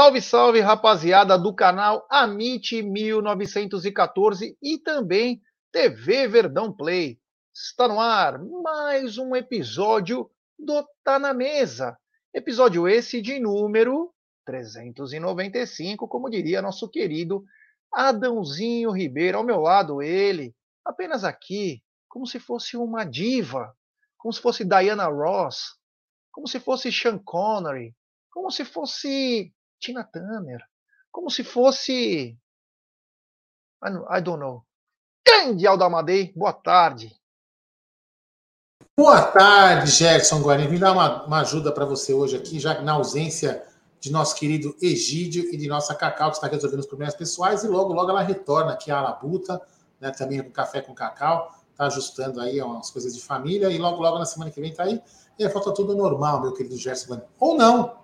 Salve, salve, rapaziada do canal Amit 1914 e também TV Verdão Play. Está no ar mais um episódio do Tá na Mesa. Episódio esse de número 395, como diria nosso querido Adãozinho Ribeiro. Ao meu lado, ele, apenas aqui, como se fosse uma diva, como se fosse Diana Ross, como se fosse Sean Connery, como se fosse Tina Turner, como se fosse. I don't know. Grande Aldamadei, boa tarde. Boa tarde, Gerson Guarini. Vim dar uma, uma ajuda para você hoje aqui, já na ausência de nosso querido Egídio e de nossa Cacau, que está resolvendo os problemas pessoais, e logo, logo ela retorna aqui à Labuta, né, também com café com cacau, está ajustando aí umas coisas de família, e logo, logo na semana que vem está aí. E aí falta tudo normal, meu querido Gerson Guarini. Ou não,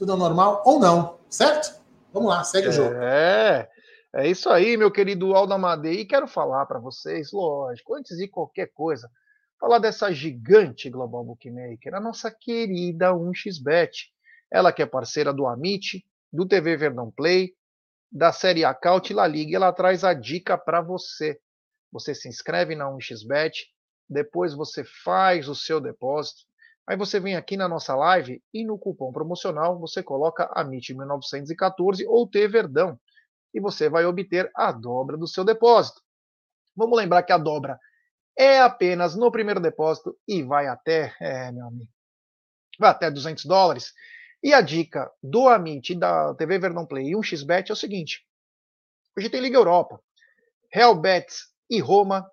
tudo normal ou não, certo? Vamos lá, segue o jogo. É, é isso aí, meu querido Aldo Amadei. E quero falar para vocês, lógico, antes de qualquer coisa, falar dessa gigante Global Bookmaker, a nossa querida 1xBet. Ela que é parceira do Amit, do TV Verdão Play, da série Acaute La Liga. Ela traz a dica para você. Você se inscreve na 1xBet, depois você faz o seu depósito, Aí você vem aqui na nossa live e no cupom promocional você coloca AMIT1914 ou T Verdão e você vai obter a dobra do seu depósito. Vamos lembrar que a dobra é apenas no primeiro depósito e vai até, é, meu amigo, vai até 200 dólares. E a dica do Amit da TV Verdão Play e 1xBet é o seguinte: hoje tem Liga Europa, Real Betis e Roma,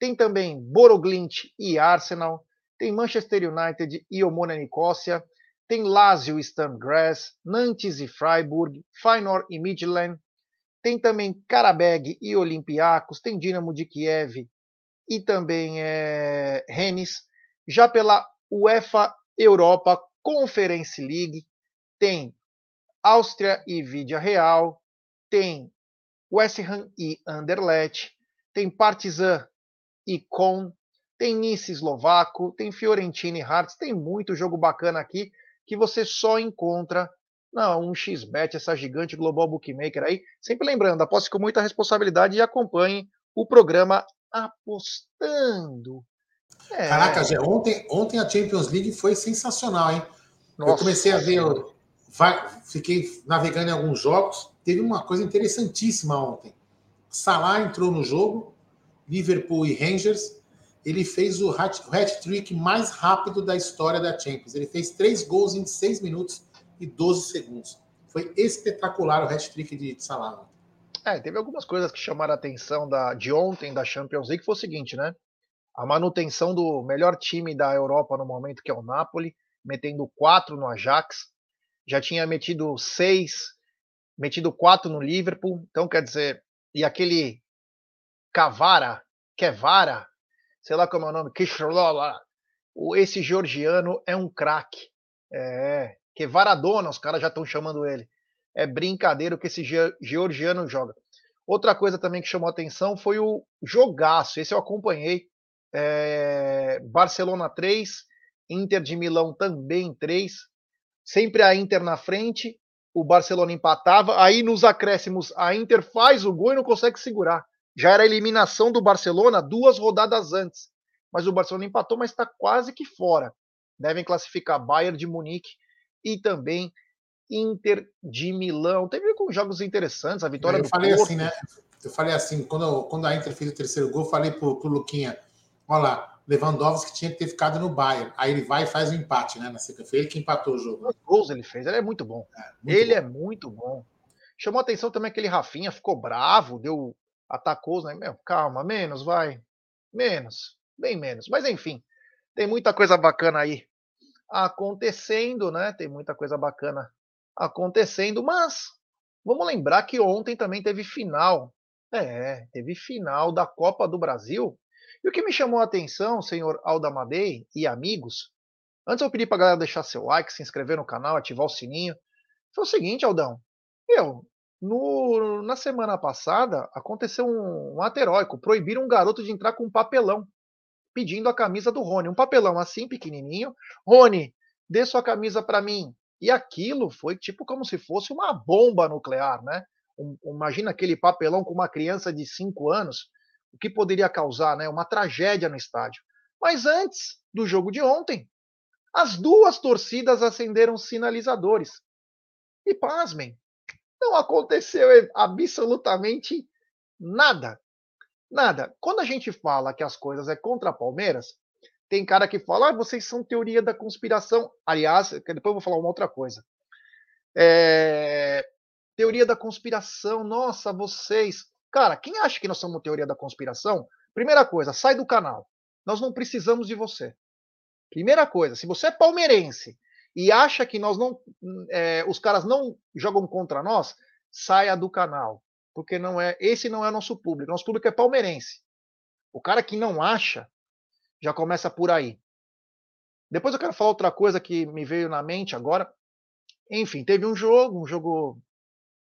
tem também Boroglint e Arsenal, tem Manchester United e Omona Nicosia, tem Lazio e Sturmgrass, Nantes e Freiburg, Feyenoord e Midland, tem também Karabeg e Olympiacos, tem Dinamo de Kiev e também é, Rennes. Já pela UEFA Europa Conference League, tem Áustria e Vidia Real, tem West Ham e Anderlecht, tem Partizan e Com, tem Nice eslovaco, tem Fiorentina e Hearts, tem muito jogo bacana aqui que você só encontra na 1xBet, essa gigante global bookmaker aí. Sempre lembrando, aposte com muita responsabilidade e acompanhe o programa Apostando. É... Caraca, Gé, ontem, ontem a Champions League foi sensacional, hein? Nossa, eu comecei a ver, vai, fiquei navegando em alguns jogos, teve uma coisa interessantíssima ontem. Salah entrou no jogo, Liverpool e Rangers, ele fez o hat-trick mais rápido da história da Champions. Ele fez três gols em seis minutos e 12 segundos. Foi espetacular o hat-trick de Salah. É, teve algumas coisas que chamaram a atenção da, de ontem da Champions League, que foi o seguinte, né? A manutenção do melhor time da Europa no momento, que é o Napoli, metendo quatro no Ajax. Já tinha metido seis, metido quatro no Liverpool. Então, quer dizer, e aquele Cavara, Kevara, sei lá como é o nome, Kishrola, esse georgiano é um craque. É, que Varadona, os caras já estão chamando ele. É brincadeira o que esse georgiano joga. Outra coisa também que chamou atenção foi o jogaço. Esse eu acompanhei. É, Barcelona 3, Inter de Milão também 3. Sempre a Inter na frente, o Barcelona empatava. Aí nos acréscimos, a Inter faz o gol e não consegue segurar. Já era a eliminação do Barcelona duas rodadas antes. Mas o Barcelona empatou, mas está quase que fora. Devem classificar Bayern de Munique e também Inter de Milão. Teve alguns jogos interessantes, a vitória eu do falei Porto. assim, né? Eu falei assim, quando, quando a Inter fez o terceiro gol, falei pro, pro Luquinha, olha lá, Lewandowski tinha que ter ficado no Bayern. Aí ele vai e faz o empate, né? Na foi ele que empatou o jogo. Os gols ele fez, ele é muito bom. É, muito ele bom. é muito bom. Chamou atenção também aquele Rafinha, ficou bravo, deu atacou. Né? Meu, calma, menos, vai. Menos, bem menos. Mas enfim, tem muita coisa bacana aí acontecendo, né? Tem muita coisa bacana acontecendo, mas vamos lembrar que ontem também teve final. É, teve final da Copa do Brasil. E o que me chamou a atenção, senhor Aldamadei e amigos, antes eu pedi para galera deixar seu like, se inscrever no canal, ativar o sininho, foi o seguinte, Aldão. Eu, no, na semana passada, aconteceu um, um ato heróico. Proibiram um garoto de entrar com um papelão pedindo a camisa do Rony. Um papelão assim, pequenininho. Rony, dê sua camisa para mim. E aquilo foi tipo como se fosse uma bomba nuclear, né? Um, imagina aquele papelão com uma criança de 5 anos, o que poderia causar, né? Uma tragédia no estádio. Mas antes do jogo de ontem, as duas torcidas acenderam sinalizadores. E pasmem, não aconteceu absolutamente nada. Nada. Quando a gente fala que as coisas é contra Palmeiras, tem cara que fala, ah, vocês são teoria da conspiração. Aliás, depois eu vou falar uma outra coisa. É... Teoria da conspiração, nossa, vocês. Cara, quem acha que nós somos teoria da conspiração? Primeira coisa, sai do canal. Nós não precisamos de você. Primeira coisa, se você é palmeirense e acha que nós não, é, os caras não jogam contra nós, saia do canal, porque não é, esse não é nosso público. Nosso público é palmeirense. O cara que não acha já começa por aí. Depois eu quero falar outra coisa que me veio na mente agora. Enfim, teve um jogo, um jogo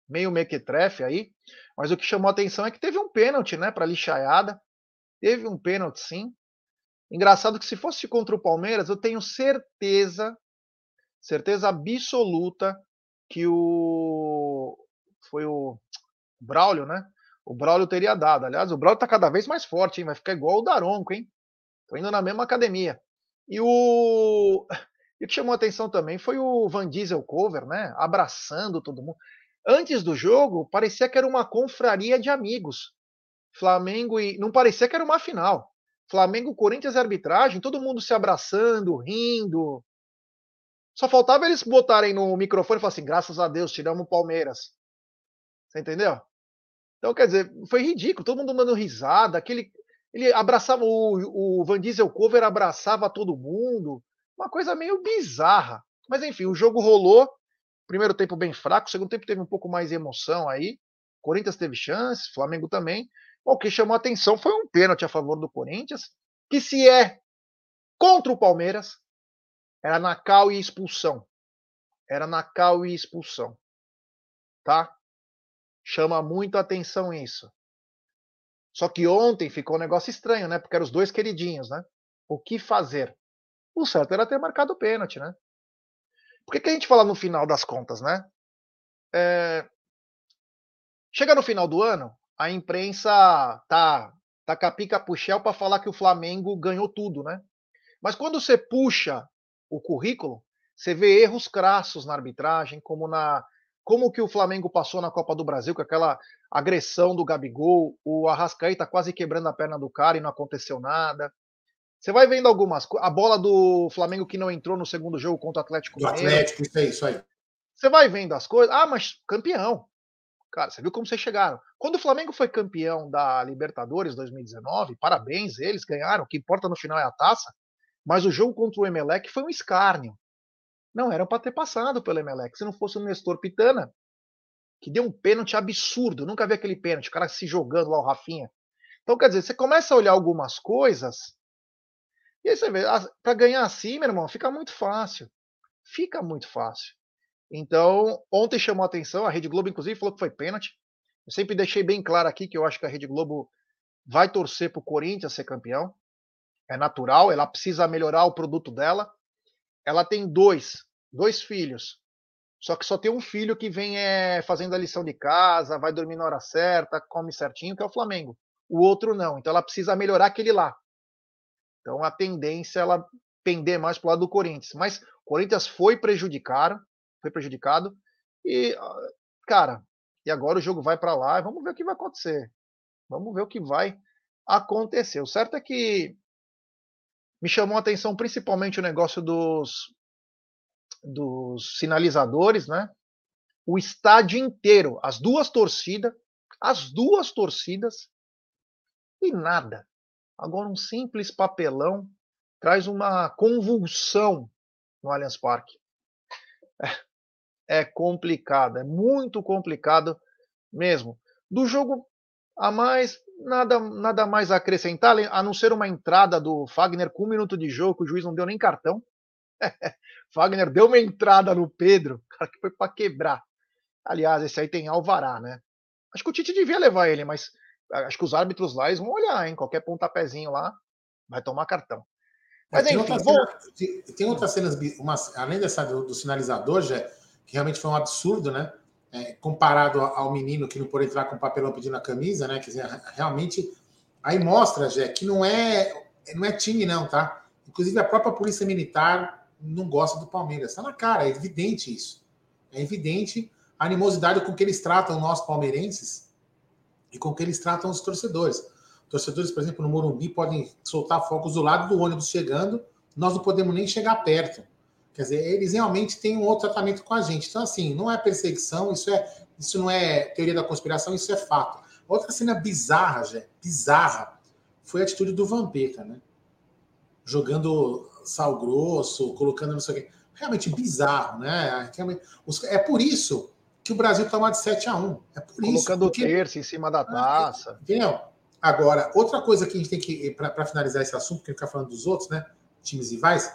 meio mequetrefe aí, mas o que chamou a atenção é que teve um pênalti, né, para lixaiada. Teve um pênalti sim. Engraçado que se fosse contra o Palmeiras, eu tenho certeza, certeza absoluta que o foi o Braulio, né? O Braulio teria dado. Aliás, o Braulio tá cada vez mais forte, hein? Vai ficar igual o Daronco, hein? Tô indo na mesma academia. E o. E o que chamou atenção também foi o Van Diesel cover, né? Abraçando todo mundo. Antes do jogo, parecia que era uma confraria de amigos. Flamengo e. Não parecia que era uma final. Flamengo, Corinthians arbitragem, todo mundo se abraçando, rindo. Só faltava eles botarem no microfone e falar assim: graças a Deus, tiramos o Palmeiras. Você entendeu? Então, quer dizer, foi ridículo, todo mundo dando risada, aquele, ele abraçava o, o Van Diesel Cover abraçava todo mundo, uma coisa meio bizarra. Mas enfim, o jogo rolou. Primeiro tempo bem fraco, segundo tempo teve um pouco mais de emoção aí. Corinthians teve chance, Flamengo também. O que chamou a atenção foi um pênalti a favor do Corinthians, que se é contra o Palmeiras, era na cal e expulsão. Era na cal e expulsão. Tá? Chama muito atenção isso. Só que ontem ficou um negócio estranho, né? Porque eram os dois queridinhos, né? O que fazer? O certo era ter marcado o pênalti, né? Por que, que a gente fala no final das contas, né? É... Chega no final do ano, a imprensa tá, tá capica puxel para falar que o Flamengo ganhou tudo, né? Mas quando você puxa o currículo, você vê erros crassos na arbitragem, como na como que o Flamengo passou na Copa do Brasil com aquela agressão do Gabigol, o Arrascaeta quase quebrando a perna do cara e não aconteceu nada. Você vai vendo algumas coisas. A bola do Flamengo que não entrou no segundo jogo contra o Atlético Do Atlético, isso aí, isso aí. Você vai vendo as coisas. Ah, mas campeão. Cara, você viu como vocês chegaram. Quando o Flamengo foi campeão da Libertadores 2019, parabéns, eles ganharam. O que importa no final é a taça. Mas o jogo contra o Emelec foi um escárnio. Não eram para ter passado pelo Emelec. Se não fosse o Nestor Pitana, que deu um pênalti absurdo. nunca vi aquele pênalti, o cara se jogando lá, o Rafinha. Então, quer dizer, você começa a olhar algumas coisas, e aí você vê, ah, para ganhar assim, meu irmão, fica muito fácil. Fica muito fácil. Então, ontem chamou a atenção, a Rede Globo, inclusive, falou que foi pênalti. Eu sempre deixei bem claro aqui que eu acho que a Rede Globo vai torcer para o Corinthians ser campeão. É natural, ela precisa melhorar o produto dela. Ela tem dois, dois filhos. Só que só tem um filho que vem é, fazendo a lição de casa, vai dormir na hora certa, come certinho, que é o Flamengo. O outro não. Então ela precisa melhorar aquele lá. Então a tendência é ela pender mais para o lado do Corinthians. Mas o Corinthians foi prejudicado, foi prejudicado. E, cara, e agora o jogo vai para lá. Vamos ver o que vai acontecer. Vamos ver o que vai acontecer. O certo é que me chamou a atenção principalmente o negócio dos dos sinalizadores, né? O estádio inteiro, as duas torcidas, as duas torcidas e nada. Agora um simples papelão traz uma convulsão no Allianz Parque. É, é complicado, é muito complicado mesmo. Do jogo a mais, nada, nada mais a acrescentar, a não ser uma entrada do Fagner com um minuto de jogo, que o juiz não deu nem cartão. Wagner deu uma entrada no Pedro, cara, que foi para quebrar. Aliás, esse aí tem alvará, né? Acho que o Tite devia levar ele, mas acho que os árbitros lá eles vão olhar, hein? Qualquer pontapézinho lá vai tomar cartão. Mas tem enfim, outra vou... cena, tem outras cenas, umas, além dessa do, do, sinalizador, já, que realmente foi um absurdo, né? É, comparado ao menino que não pôde entrar com papelão pedindo a camisa, né? Quer dizer, realmente. Aí mostra, Jé, que não é, não é time, não, tá? Inclusive a própria Polícia Militar não gosta do Palmeiras. Está na cara, é evidente isso. É evidente a animosidade com que eles tratam nós palmeirenses e com que eles tratam os torcedores. Torcedores, por exemplo, no Morumbi podem soltar focos do lado do ônibus chegando, nós não podemos nem chegar perto. Quer dizer, eles realmente têm um outro tratamento com a gente. Então, assim, não é perseguição, isso, é, isso não é teoria da conspiração, isso é fato. Outra cena bizarra, já, bizarra, foi a atitude do Vampeta, né? Jogando sal grosso, colocando não sei o quê. Realmente bizarro, né? É por isso que o Brasil toma de 7 a 1 É por Colocando isso. Colocando o terço em cima da ah, taça. Entendeu? Agora, outra coisa que a gente tem que, para finalizar esse assunto, porque ficar falando dos outros, né? Times rivais,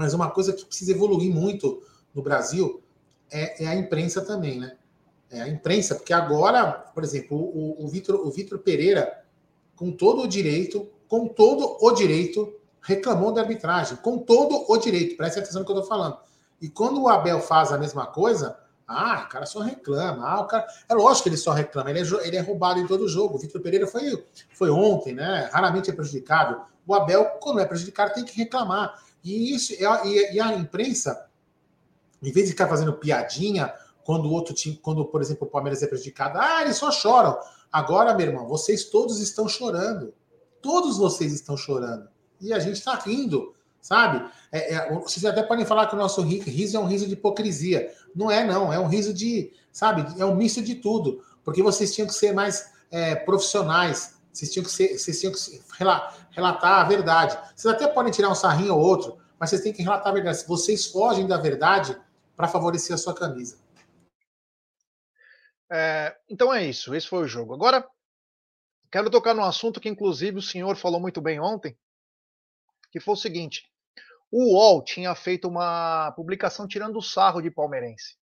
mas uma coisa que precisa evoluir muito no Brasil é, é a imprensa também, né? É a imprensa, porque agora, por exemplo, o, o, Vitor, o Vitor Pereira, com todo o direito, com todo o direito, reclamou da arbitragem, com todo o direito, preste atenção no que eu estou falando. E quando o Abel faz a mesma coisa, ah, o cara só reclama. Ah, o cara... É lógico que ele só reclama, ele é, ele é roubado em todo jogo. O Vitor Pereira foi, foi ontem, né? Raramente é prejudicado. O Abel, quando é prejudicado, tem que reclamar. E, isso, e, a, e a imprensa, em vez de ficar fazendo piadinha, quando o outro time, quando, por exemplo, o Palmeiras é prejudicado, ah, eles só choram. Agora, meu irmão, vocês todos estão chorando. Todos vocês estão chorando. E a gente está rindo sabe? É, é, vocês até podem falar que o nosso riso é um riso de hipocrisia. Não é, não. É um riso de, sabe? É um misto de tudo. Porque vocês tinham que ser mais é, profissionais. Vocês tinham que, ser, vocês tinham que relatar a verdade. Vocês até podem tirar um sarrinho ou outro, mas vocês têm que relatar a verdade. Vocês fogem da verdade para favorecer a sua camisa. É, então é isso. Esse foi o jogo. Agora, quero tocar num assunto que, inclusive, o senhor falou muito bem ontem, que foi o seguinte: o UOL tinha feito uma publicação tirando o sarro de palmeirense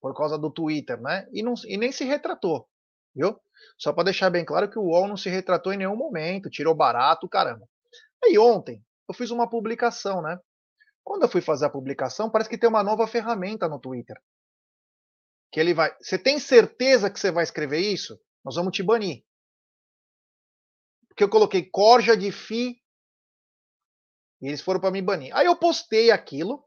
por causa do Twitter, né? E, não, e nem se retratou, viu? Só para deixar bem claro que o UOL não se retratou em nenhum momento, tirou barato, caramba. Aí ontem eu fiz uma publicação, né? Quando eu fui fazer a publicação, parece que tem uma nova ferramenta no Twitter. Que ele vai. Você tem certeza que você vai escrever isso? Nós vamos te banir. Porque eu coloquei corja de fi e eles foram para me banir. Aí eu postei aquilo,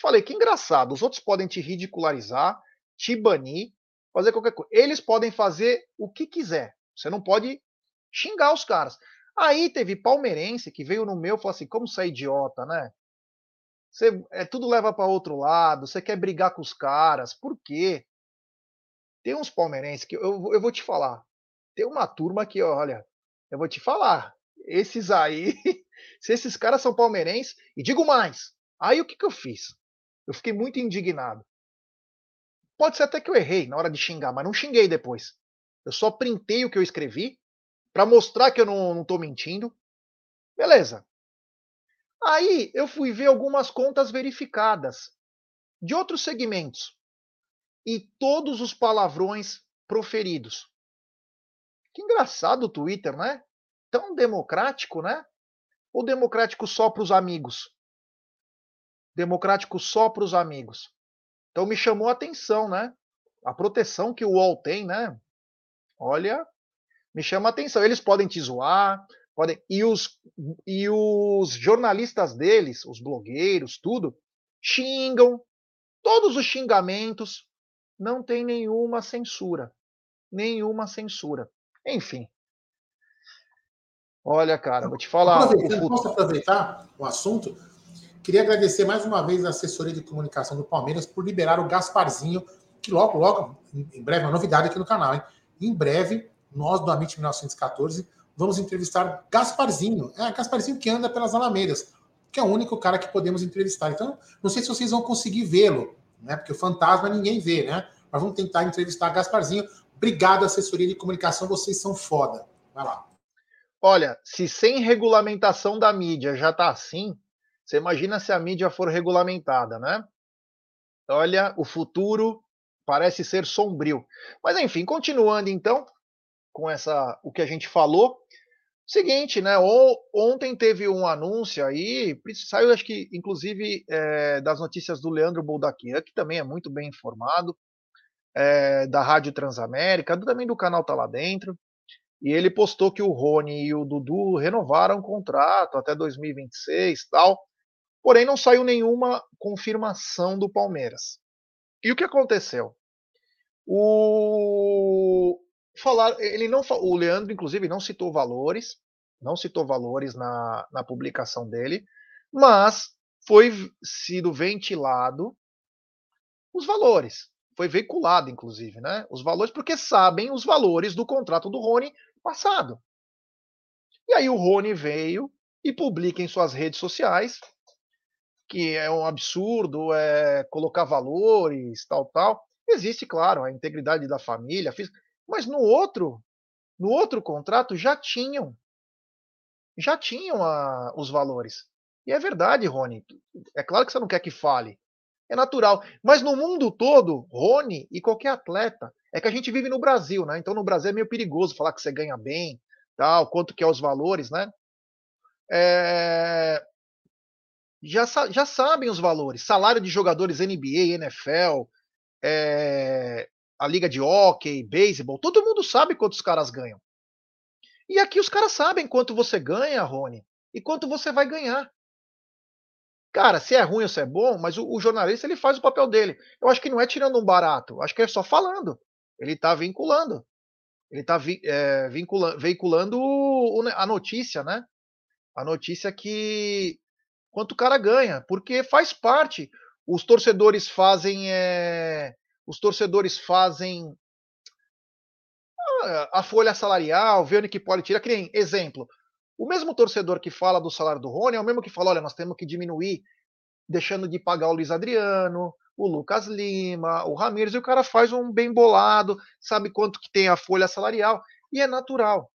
falei que engraçado, os outros podem te ridicularizar, te banir, fazer qualquer coisa. Eles podem fazer o que quiser. Você não pode xingar os caras. Aí teve palmeirense que veio no meu e falou assim: como você é idiota, né? Você, é, tudo leva para outro lado, você quer brigar com os caras, por quê? Tem uns palmeirenses que eu, eu vou te falar. Tem uma turma que, olha, eu vou te falar. Esses aí Se esses caras são palmeirenses, e digo mais, aí o que, que eu fiz? Eu fiquei muito indignado. Pode ser até que eu errei na hora de xingar, mas não xinguei depois. Eu só printei o que eu escrevi para mostrar que eu não, não tô mentindo. Beleza. Aí eu fui ver algumas contas verificadas de outros segmentos e todos os palavrões proferidos. Que engraçado o Twitter, né? Tão democrático, né? ou democrático só para os amigos? Democrático só para os amigos. Então me chamou a atenção, né? A proteção que o UOL tem, né? Olha, me chama a atenção. Eles podem te zoar, podem e os e os jornalistas deles, os blogueiros, tudo, xingam. Todos os xingamentos não tem nenhuma censura. Nenhuma censura. Enfim, Olha, cara, vou te falar. Aproveitando, posso aproveitar o assunto? Queria agradecer mais uma vez a assessoria de comunicação do Palmeiras por liberar o Gasparzinho, que logo, logo, em breve, uma novidade aqui no canal, hein? Em breve, nós do Amit 1914 vamos entrevistar Gasparzinho. É, Gasparzinho que anda pelas Alamedas, que é o único cara que podemos entrevistar. Então, não sei se vocês vão conseguir vê-lo, né? Porque o fantasma ninguém vê, né? Mas vamos tentar entrevistar Gasparzinho. Obrigado, assessoria de comunicação, vocês são foda. Vai lá. Olha, se sem regulamentação da mídia já está assim, você imagina se a mídia for regulamentada, né? Olha, o futuro parece ser sombrio. Mas enfim, continuando então com essa o que a gente falou, Seguinte, né? Ontem teve um anúncio aí, saiu acho que inclusive é, das notícias do Leandro Boldaquian, que também é muito bem informado, é, da Rádio Transamérica, também do canal Tá Lá Dentro. E ele postou que o Rony e o Dudu renovaram o contrato até 2026 tal. Porém, não saiu nenhuma confirmação do Palmeiras. E o que aconteceu? O falar, ele não, o Leandro inclusive não citou valores, não citou valores na, na publicação dele, mas foi sido ventilado os valores, foi veiculado inclusive, né? Os valores porque sabem os valores do contrato do Rony passado. E aí o Rony veio e publica em suas redes sociais que é um absurdo é, colocar valores, tal, tal. Existe, claro, a integridade da família, mas no outro, no outro contrato já tinham, já tinham a, os valores. E é verdade, Rony. É claro que você não quer que fale. É natural. Mas no mundo todo, Rony e qualquer atleta, é que a gente vive no Brasil, né? Então no Brasil é meio perigoso falar que você ganha bem, tal, quanto que é os valores, né? É... Já, já sabem os valores. Salário de jogadores NBA, NFL, é a liga de hockey, beisebol, todo mundo sabe quanto os caras ganham. E aqui os caras sabem quanto você ganha, Rony, e quanto você vai ganhar. Cara, se é ruim ou se é bom, mas o, o jornalista ele faz o papel dele. Eu acho que não é tirando um barato, acho que é só falando. Ele está vinculando. Ele está vi, é, vincula, veiculando o, a notícia, né? A notícia que quanto o cara ganha, porque faz parte. Os torcedores fazem é, os torcedores fazem a folha salarial, vendo que pode tirar. Que exemplo, o mesmo torcedor que fala do salário do Rony é o mesmo que fala: olha, nós temos que diminuir, deixando de pagar o Luiz Adriano, o Lucas Lima, o Ramires, e o cara faz um bem bolado, sabe quanto que tem a folha salarial, e é natural.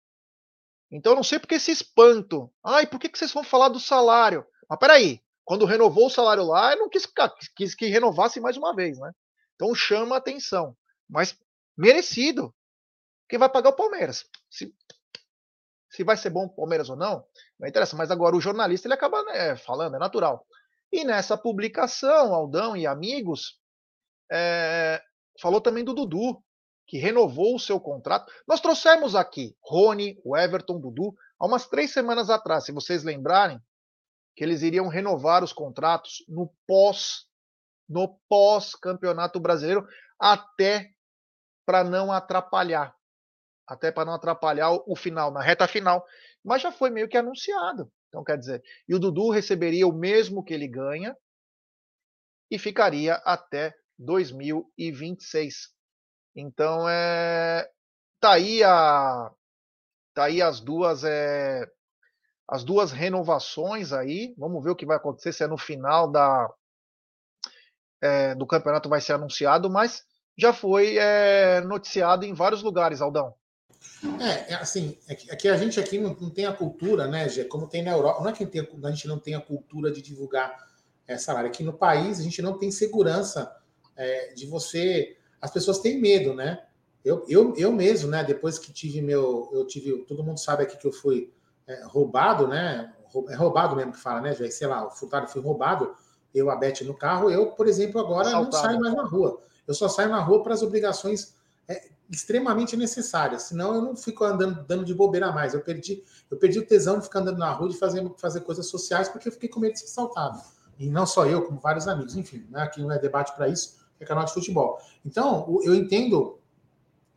Então eu não sei por que esse espanto. Ai, por que, que vocês vão falar do salário? Mas peraí, quando renovou o salário lá, eu não quis, quis que renovasse mais uma vez, né? Então chama a atenção. Mas merecido. Quem vai pagar o Palmeiras. Se, se vai ser bom o Palmeiras ou não, não interessa. Mas agora o jornalista ele acaba né, falando, é natural. E nessa publicação, Aldão e amigos, é, falou também do Dudu, que renovou o seu contrato. Nós trouxemos aqui Rony, o Everton, Dudu, há umas três semanas atrás, se vocês lembrarem, que eles iriam renovar os contratos no pós no pós-campeonato brasileiro, até para não atrapalhar. Até para não atrapalhar o final, na reta final. Mas já foi meio que anunciado. Então, quer dizer, e o Dudu receberia o mesmo que ele ganha e ficaria até 2026. Então, é, tá aí a tá aí as duas é, as duas renovações aí. Vamos ver o que vai acontecer se é no final da é, do campeonato vai ser anunciado, mas já foi é, noticiado em vários lugares, Aldão. É, é assim, é que, é que, a gente aqui não, não, tem a cultura, né, Gê, como tem na Europa. Não é que tem, a gente não tem a cultura de divulgar é, salário. Aqui no país a gente não tem segurança é, de você. As pessoas têm medo, né? Eu, eu, eu mesmo, né? Depois que tive meu. Eu tive. Todo mundo sabe aqui que eu fui é, roubado, né? É roubado mesmo que fala, né, Jé? Sei lá, o furtado foi roubado eu, a Beth no carro, eu, por exemplo, agora Saltado. não saio mais na rua. Eu só saio na rua para as obrigações é, extremamente necessárias, senão eu não fico andando dando de bobeira mais. Eu perdi, eu perdi o tesão de ficar andando na rua de fazer, fazer coisas sociais porque eu fiquei com medo de ser assaltado. E não só eu, como vários amigos. Enfim, né, aqui não é debate para isso, é canal de futebol. Então, eu entendo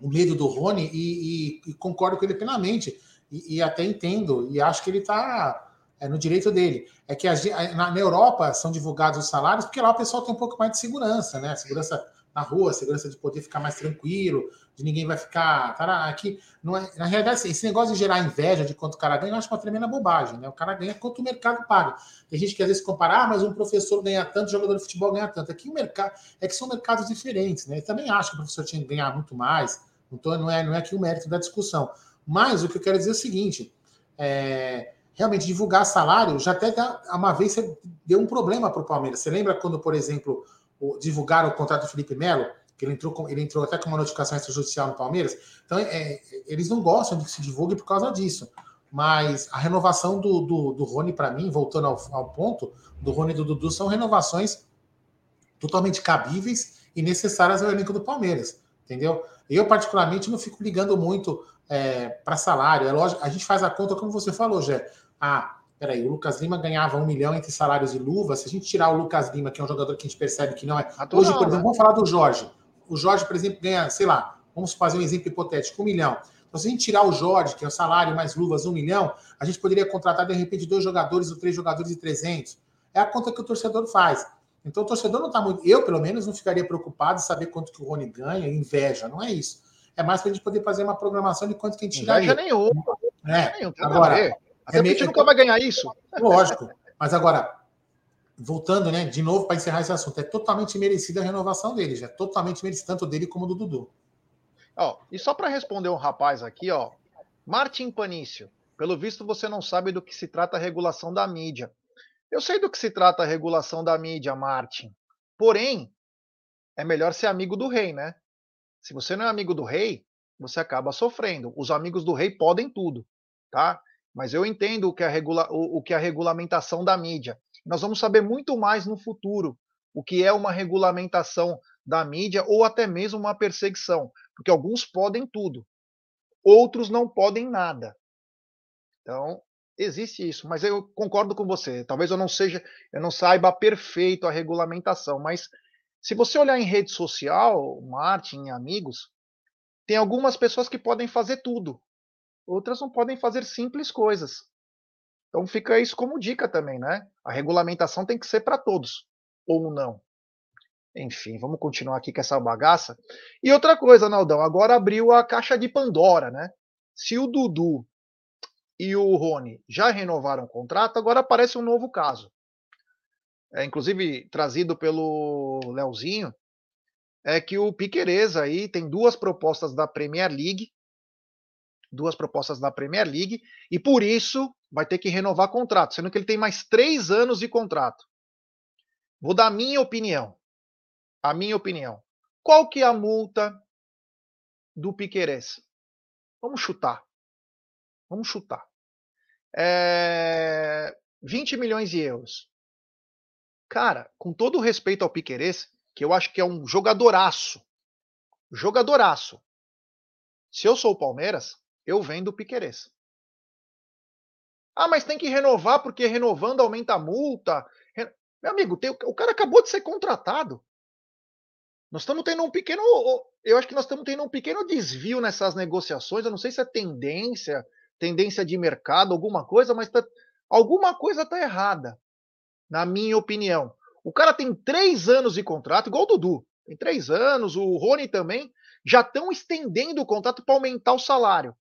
o medo do Rony e, e, e concordo com ele plenamente. E, e, até entendo, e acho que ele está é no direito dele. É que na, na, Europa são divulgados os salários, porque lá o pessoal tem um pouco mais de segurança, né? Segurança na rua, segurança de poder ficar mais tranquilo, de ninguém vai ficar. Tá, aqui, não é, na realidade, esse negócio de gerar inveja de quanto o cara ganha, eu acho uma tremenda bobagem, né? O cara ganha quanto o mercado paga. Tem gente que às vezes compara, ah, mas um professor ganha tanto, jogador de futebol ganha tanto. Aqui o mercado é que são mercados diferentes, né? Eu também acho que o professor tinha que ganhar muito mais. Tô, não, é, não é aqui o mérito da discussão. Mas o que eu quero dizer é o seguinte: é, realmente divulgar salário, já até uma vez deu um problema para o Palmeiras. Você lembra quando, por exemplo, divulgaram o contrato do Felipe Melo? Que ele entrou, com, ele entrou até com uma notificação extrajudicial no Palmeiras. Então, é, eles não gostam de que se divulgue por causa disso. Mas a renovação do, do, do Rony, para mim, voltando ao, ao, ponto, do Rony e do Dudu, são renovações totalmente cabíveis e necessárias ao elenco do Palmeiras. Entendeu? Eu, particularmente, não fico ligando muito é, para salário. É lógico, a gente faz a conta, como você falou, Jé. Ah, peraí, o Lucas Lima ganhava um milhão entre salários e luvas. Se a gente tirar o Lucas Lima, que é um jogador que a gente percebe que não é. Hoje, por exemplo, né? vamos falar do Jorge. O Jorge, por exemplo, ganha, sei lá, vamos fazer um exemplo hipotético, um milhão. Então, se a gente tirar o Jorge, que é o salário mais luvas, um milhão, a gente poderia contratar, de repente, dois jogadores ou três jogadores de 300. É a conta que o torcedor faz. Então, o torcedor não está muito. Eu, pelo menos, não ficaria preocupado em saber quanto que o Rony ganha, inveja, não é isso. É mais para a gente poder fazer uma programação de quanto que a gente tiraria. Inveja nenhuma. É. Nenhum, agora, até é, a gente nunca vai ganhar isso. Lógico. Mas agora, voltando, né, de novo para encerrar esse assunto, é totalmente merecida a renovação dele, já é totalmente merecida, tanto dele como do Dudu. Ó, e só para responder um rapaz aqui, ó, Martin Panício, pelo visto você não sabe do que se trata a regulação da mídia. Eu sei do que se trata a regulação da mídia, Martin. Porém, é melhor ser amigo do rei, né? Se você não é amigo do rei, você acaba sofrendo. Os amigos do rei podem tudo, tá? Mas eu entendo o que, é regula o, o que é a regulamentação da mídia. Nós vamos saber muito mais no futuro o que é uma regulamentação da mídia ou até mesmo uma perseguição, porque alguns podem tudo, outros não podem nada. Então, existe isso, mas eu concordo com você. Talvez eu não seja, eu não saiba perfeito a regulamentação, mas se você olhar em rede social, Martin, amigos, tem algumas pessoas que podem fazer tudo outras não podem fazer simples coisas. Então fica isso como dica também, né? A regulamentação tem que ser para todos, ou não. Enfim, vamos continuar aqui com essa bagaça. E outra coisa, Naldão, agora abriu a caixa de Pandora, né? Se o Dudu e o Rony já renovaram o contrato, agora aparece um novo caso. É, inclusive trazido pelo Leozinho, é que o Piquerez aí tem duas propostas da Premier League duas propostas da Premier League e por isso vai ter que renovar contrato, sendo que ele tem mais três anos de contrato. Vou dar a minha opinião. A minha opinião. Qual que é a multa do Piqueires? Vamos chutar. Vamos chutar. É... 20 milhões de euros. Cara, com todo o respeito ao Piqueires, que eu acho que é um jogadoraço. Jogadoraço. Se eu sou o Palmeiras, eu vendo o Piquerez. Ah, mas tem que renovar porque renovando aumenta a multa. Meu amigo, tem, o cara acabou de ser contratado. Nós estamos tendo um pequeno. Eu acho que nós estamos tendo um pequeno desvio nessas negociações. Eu não sei se é tendência, tendência de mercado, alguma coisa, mas tá, alguma coisa está errada, na minha opinião. O cara tem três anos de contrato, igual o Dudu. Tem três anos, o Rony também. Já estão estendendo o contrato para aumentar o salário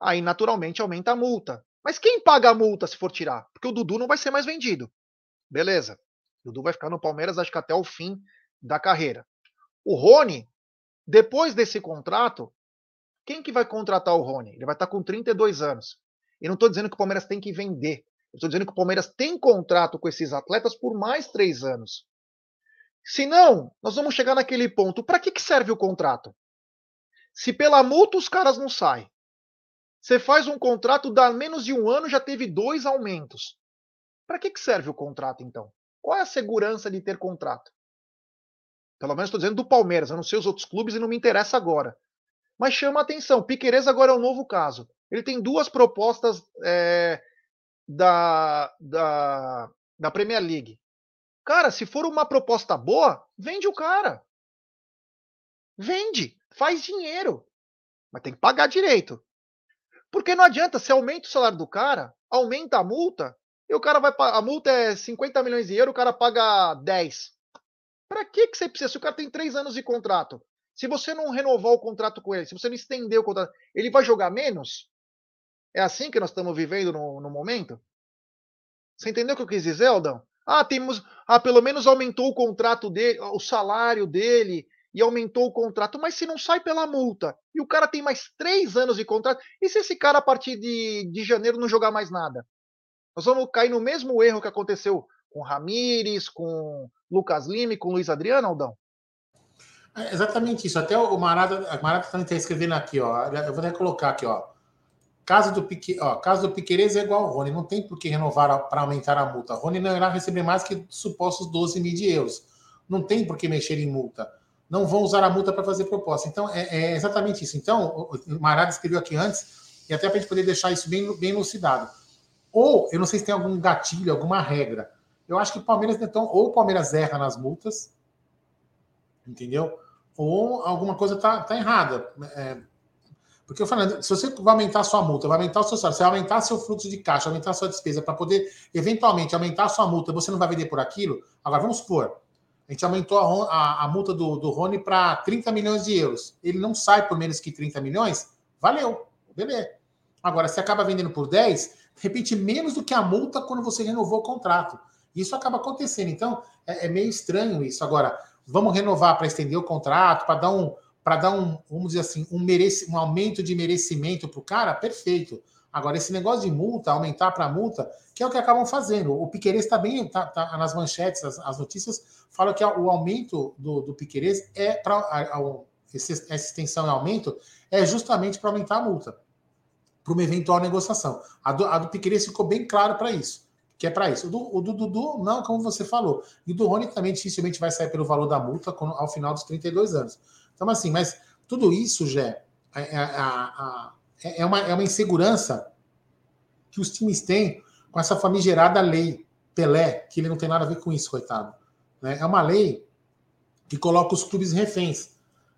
aí naturalmente aumenta a multa. Mas quem paga a multa se for tirar? Porque o Dudu não vai ser mais vendido. Beleza. O Dudu vai ficar no Palmeiras, acho que até o fim da carreira. O Rony, depois desse contrato, quem que vai contratar o Rony? Ele vai estar com 32 anos. E não estou dizendo que o Palmeiras tem que vender. Estou dizendo que o Palmeiras tem contrato com esses atletas por mais três anos. Se não, nós vamos chegar naquele ponto. Para que, que serve o contrato? Se pela multa os caras não saem, você faz um contrato, dá menos de um ano, já teve dois aumentos. Para que, que serve o contrato, então? Qual é a segurança de ter contrato? Pelo menos estou dizendo do Palmeiras, eu não sei os outros clubes e não me interessa agora. Mas chama atenção, Piquerez agora é um novo caso. Ele tem duas propostas é, da, da, da Premier League. Cara, se for uma proposta boa, vende o cara. Vende, faz dinheiro. Mas tem que pagar direito. Porque não adianta, se aumenta o salário do cara, aumenta a multa, e o cara vai a multa é 50 milhões de euros, o cara paga 10. Para que que você precisa? Se o cara tem três anos de contrato, se você não renovar o contrato com ele, se você não estender o contrato, ele vai jogar menos? É assim que nós estamos vivendo no, no momento? Você entendeu o que eu quis dizer, Aldão? Ah, temos, ah, pelo menos aumentou o contrato dele, o salário dele, e aumentou o contrato, mas se não sai pela multa e o cara tem mais três anos de contrato, e se esse cara a partir de, de janeiro não jogar mais nada? Nós vamos cair no mesmo erro que aconteceu com Ramires, com Lucas Lima e com Luiz Adriano, Aldão? É exatamente isso. Até o Marada, está escrevendo aqui, ó. Eu vou até colocar aqui, ó. Caso do, Pique, ó, caso do Piqueires é igual ao Rony, não tem por que renovar para aumentar a multa. Rony não irá receber mais que supostos 12 mil de euros. Não tem por que mexer em multa. Não vão usar a multa para fazer proposta. Então, é, é, exatamente isso. Então, o Marada escreveu aqui antes, e até para a gente poder deixar isso bem, bem elucidado. Ou, eu não sei se tem algum gatilho, alguma regra. Eu acho que o Palmeiras, então, ou o Palmeiras erra nas multas, entendeu? Ou alguma coisa está tá errada. É, porque eu falando, se você vai aumentar sua multa, vai aumentar o seu salário, vai aumentar seu fluxo de caixa, aumentar sua despesa para poder, eventualmente, aumentar sua multa, você não vai vender por aquilo. Agora, vamos supor, a gente aumentou a, a, a multa do, do Rony para 30 milhões de euros. Ele não sai por menos que 30 milhões, valeu, beleza. Agora, se acaba vendendo por 10, de repente, menos do que a multa quando você renovou o contrato. Isso acaba acontecendo. Então, é, é meio estranho isso. Agora, vamos renovar para estender o contrato, para dar um, para dar um, vamos dizer assim, um, merece, um aumento de merecimento para o cara, perfeito. Agora, esse negócio de multa, aumentar para multa, que é o que acabam fazendo. O Piqueires está bem, tá, tá, nas manchetes, as, as, notícias falam que o aumento do, do é para essa extensão e aumento é justamente para aumentar a multa, para uma eventual negociação. A do, a do ficou bem claro para isso que é para isso. O do, Dudu, não, como você falou. E do Rony também dificilmente vai sair pelo valor da multa ao final dos 32 anos. Então, assim, mas tudo isso, já é, é, é, é, uma, é uma insegurança que os times têm com essa famigerada lei Pelé, que ele não tem nada a ver com isso, coitado. Né? É uma lei que coloca os clubes reféns.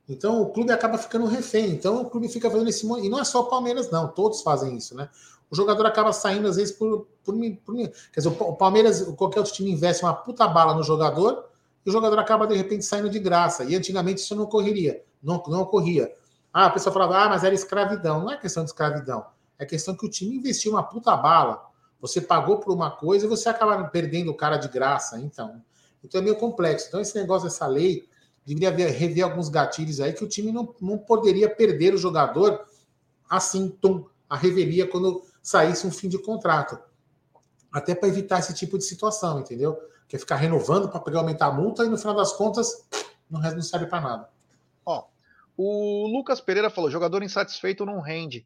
Então o clube acaba ficando refém. Então o clube fica fazendo esse. E não é só o Palmeiras, não. Todos fazem isso, né? o jogador acaba saindo, às vezes, por, por, por Quer dizer, o Palmeiras, qualquer outro time investe uma puta bala no jogador o jogador acaba, de repente, saindo de graça. E antigamente isso não ocorreria. Não, não ocorria. Ah, a pessoa falava, ah, mas era escravidão. Não é questão de escravidão. É questão que o time investiu uma puta bala. Você pagou por uma coisa e você acaba perdendo o cara de graça. Então, então é meio complexo. Então, esse negócio dessa lei deveria rever alguns gatilhos aí que o time não, não poderia perder o jogador assim, tom, a revelia quando saísse um fim de contrato. Até para evitar esse tipo de situação, entendeu? Que é ficar renovando para pegar aumentar a multa e no final das contas não, não serve para nada. Ó, o Lucas Pereira falou: jogador insatisfeito não rende.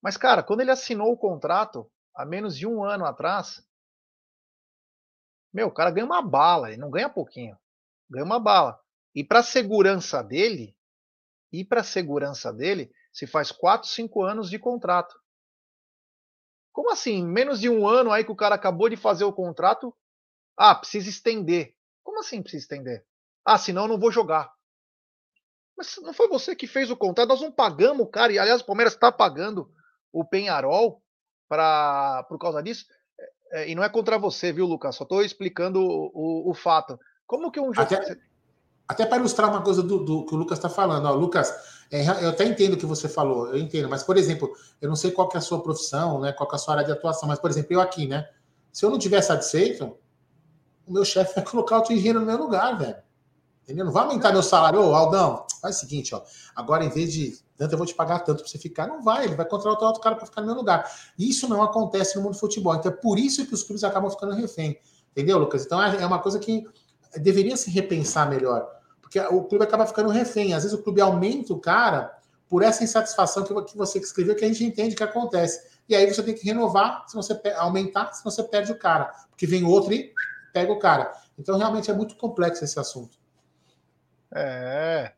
Mas, cara, quando ele assinou o contrato há menos de um ano atrás, meu, o cara ganha uma bala, ele não ganha pouquinho, ganha uma bala. E para segurança dele, e para segurança dele, se faz 4, 5 anos de contrato. Como assim? Menos de um ano aí que o cara acabou de fazer o contrato. Ah, precisa estender. Como assim precisa estender? Ah, senão eu não vou jogar. Mas não foi você que fez o contrato? Nós não pagamos o cara. E aliás, o Palmeiras está pagando o Penharol pra, por causa disso. É, é, e não é contra você, viu, Lucas? Só estou explicando o, o, o, fato. Como que um jogador. Até, até para ilustrar uma coisa do, do que o Lucas está falando. Ó, Lucas, é, eu até entendo o que você falou, eu entendo, mas, por exemplo, eu não sei qual é a sua profissão, né, qual é a sua área de atuação, mas, por exemplo, eu aqui, né? Se eu não tiver satisfeito, o meu chefe vai colocar o dinheiro no meu lugar, velho. Entendeu? Não vai aumentar meu salário. Ô, Aldão, faz o seguinte, ó. Agora, em vez de tanto, eu vou te pagar tanto para você ficar. Não vai, ele vai contratar outro cara para ficar no meu lugar. Isso não acontece no mundo do futebol. Então, é por isso que os clubes acabam ficando refém. Entendeu, Lucas? Então, é, é uma coisa que deveria se repensar melhor. Porque o clube acaba ficando refém. Às vezes o clube aumenta o cara por essa insatisfação que você escreveu, que a gente entende que acontece. E aí você tem que renovar, se você aumentar, se você perde o cara. Porque vem outro e pega o cara. Então, realmente é muito complexo esse assunto. É.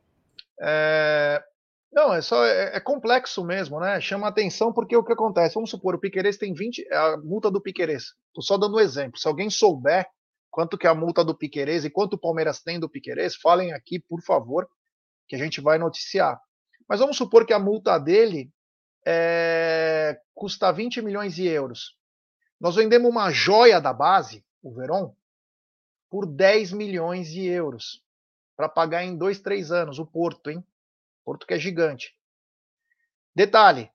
é... Não, é só é, é, complexo mesmo, né? Chama atenção porque o que acontece? Vamos supor, o Piqueires tem 20, é a multa do Piqueires. Tô só dando um exemplo. Se alguém souber quanto que é a multa do Piqueires e quanto o Palmeiras tem do Piqueires, falem aqui, por favor, que a gente vai noticiar. Mas vamos supor que a multa dele é, custa 20 milhões de euros. Nós vendemos uma joia da base, o Verón, por 10 milhões de euros para pagar em dois, três anos o Porto, hein? Porto que é gigante. Detalhe: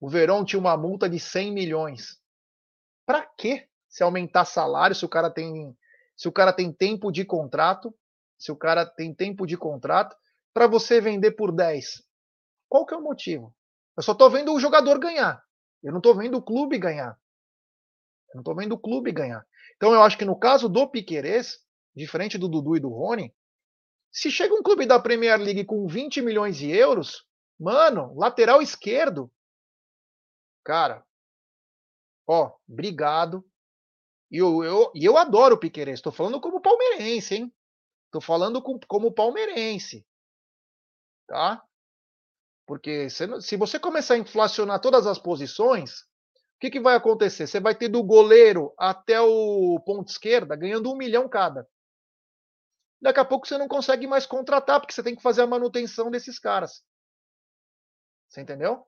o Verón tinha uma multa de 100 milhões. Para quê? Se aumentar salário, se o cara tem se o cara tem tempo de contrato, se o cara tem tempo de contrato, para você vender por 10. Qual que é o motivo? Eu só estou vendo o jogador ganhar. Eu não estou vendo o clube ganhar. Eu não estou vendo o clube ganhar. Então eu acho que no caso do Piquerez, diferente do Dudu e do Rony, se chega um clube da Premier League com 20 milhões de euros, mano, lateral esquerdo, cara, ó, obrigado. E eu, eu, eu adoro o Piqueires. Estou falando como palmeirense, hein? Estou falando com, como palmeirense. Tá? Porque se, se você começar a inflacionar todas as posições, o que, que vai acontecer? Você vai ter do goleiro até o ponto esquerda ganhando um milhão cada. Daqui a pouco você não consegue mais contratar, porque você tem que fazer a manutenção desses caras. Você entendeu?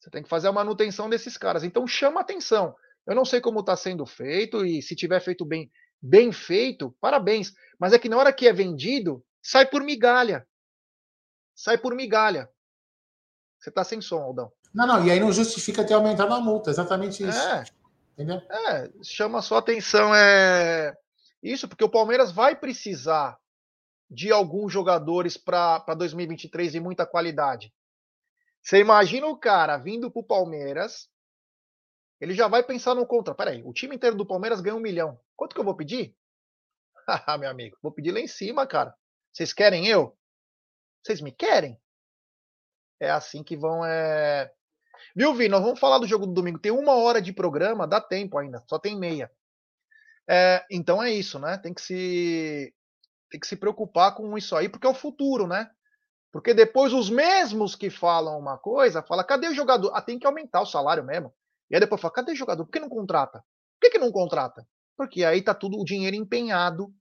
Você tem que fazer a manutenção desses caras. Então chama atenção. Eu não sei como está sendo feito e se tiver feito bem, bem feito, parabéns. Mas é que na hora que é vendido, sai por migalha. Sai por migalha. Você está sem som, Aldão. Não, não, e aí não justifica ter aumentado a multa, exatamente isso. É, Entendeu? é chama só atenção, é isso, porque o Palmeiras vai precisar de alguns jogadores para 2023 de muita qualidade. Você imagina o cara vindo para o Palmeiras, ele já vai pensar no contra. Peraí, o time inteiro do Palmeiras ganha um milhão. Quanto que eu vou pedir? Meu amigo, vou pedir lá em cima, cara. Vocês querem eu? Vocês me querem? É assim que vão. É... Viu, Vi? Nós vamos falar do jogo do domingo. Tem uma hora de programa, dá tempo ainda, só tem meia. É, então é isso, né? Tem que se tem que se preocupar com isso aí, porque é o futuro, né? Porque depois os mesmos que falam uma coisa, fala, cadê o jogador? Ah, tem que aumentar o salário mesmo. E aí depois fala, cadê o jogador? Por que não contrata? Por que, que não contrata? Porque aí tá tudo o dinheiro empenhado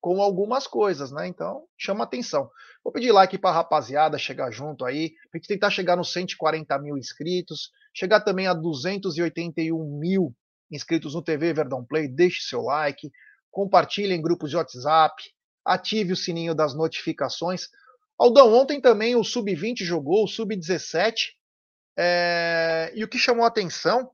com algumas coisas, né? Então, chama atenção. Vou pedir like para a rapaziada chegar junto aí, pra gente tentar chegar nos 140 mil inscritos, chegar também a 281 mil inscritos no TV Verdão Play. Deixe seu like, compartilhe em grupos de WhatsApp, ative o sininho das notificações. Aldão, ontem também o Sub-20 jogou, o Sub-17, é... e o que chamou atenção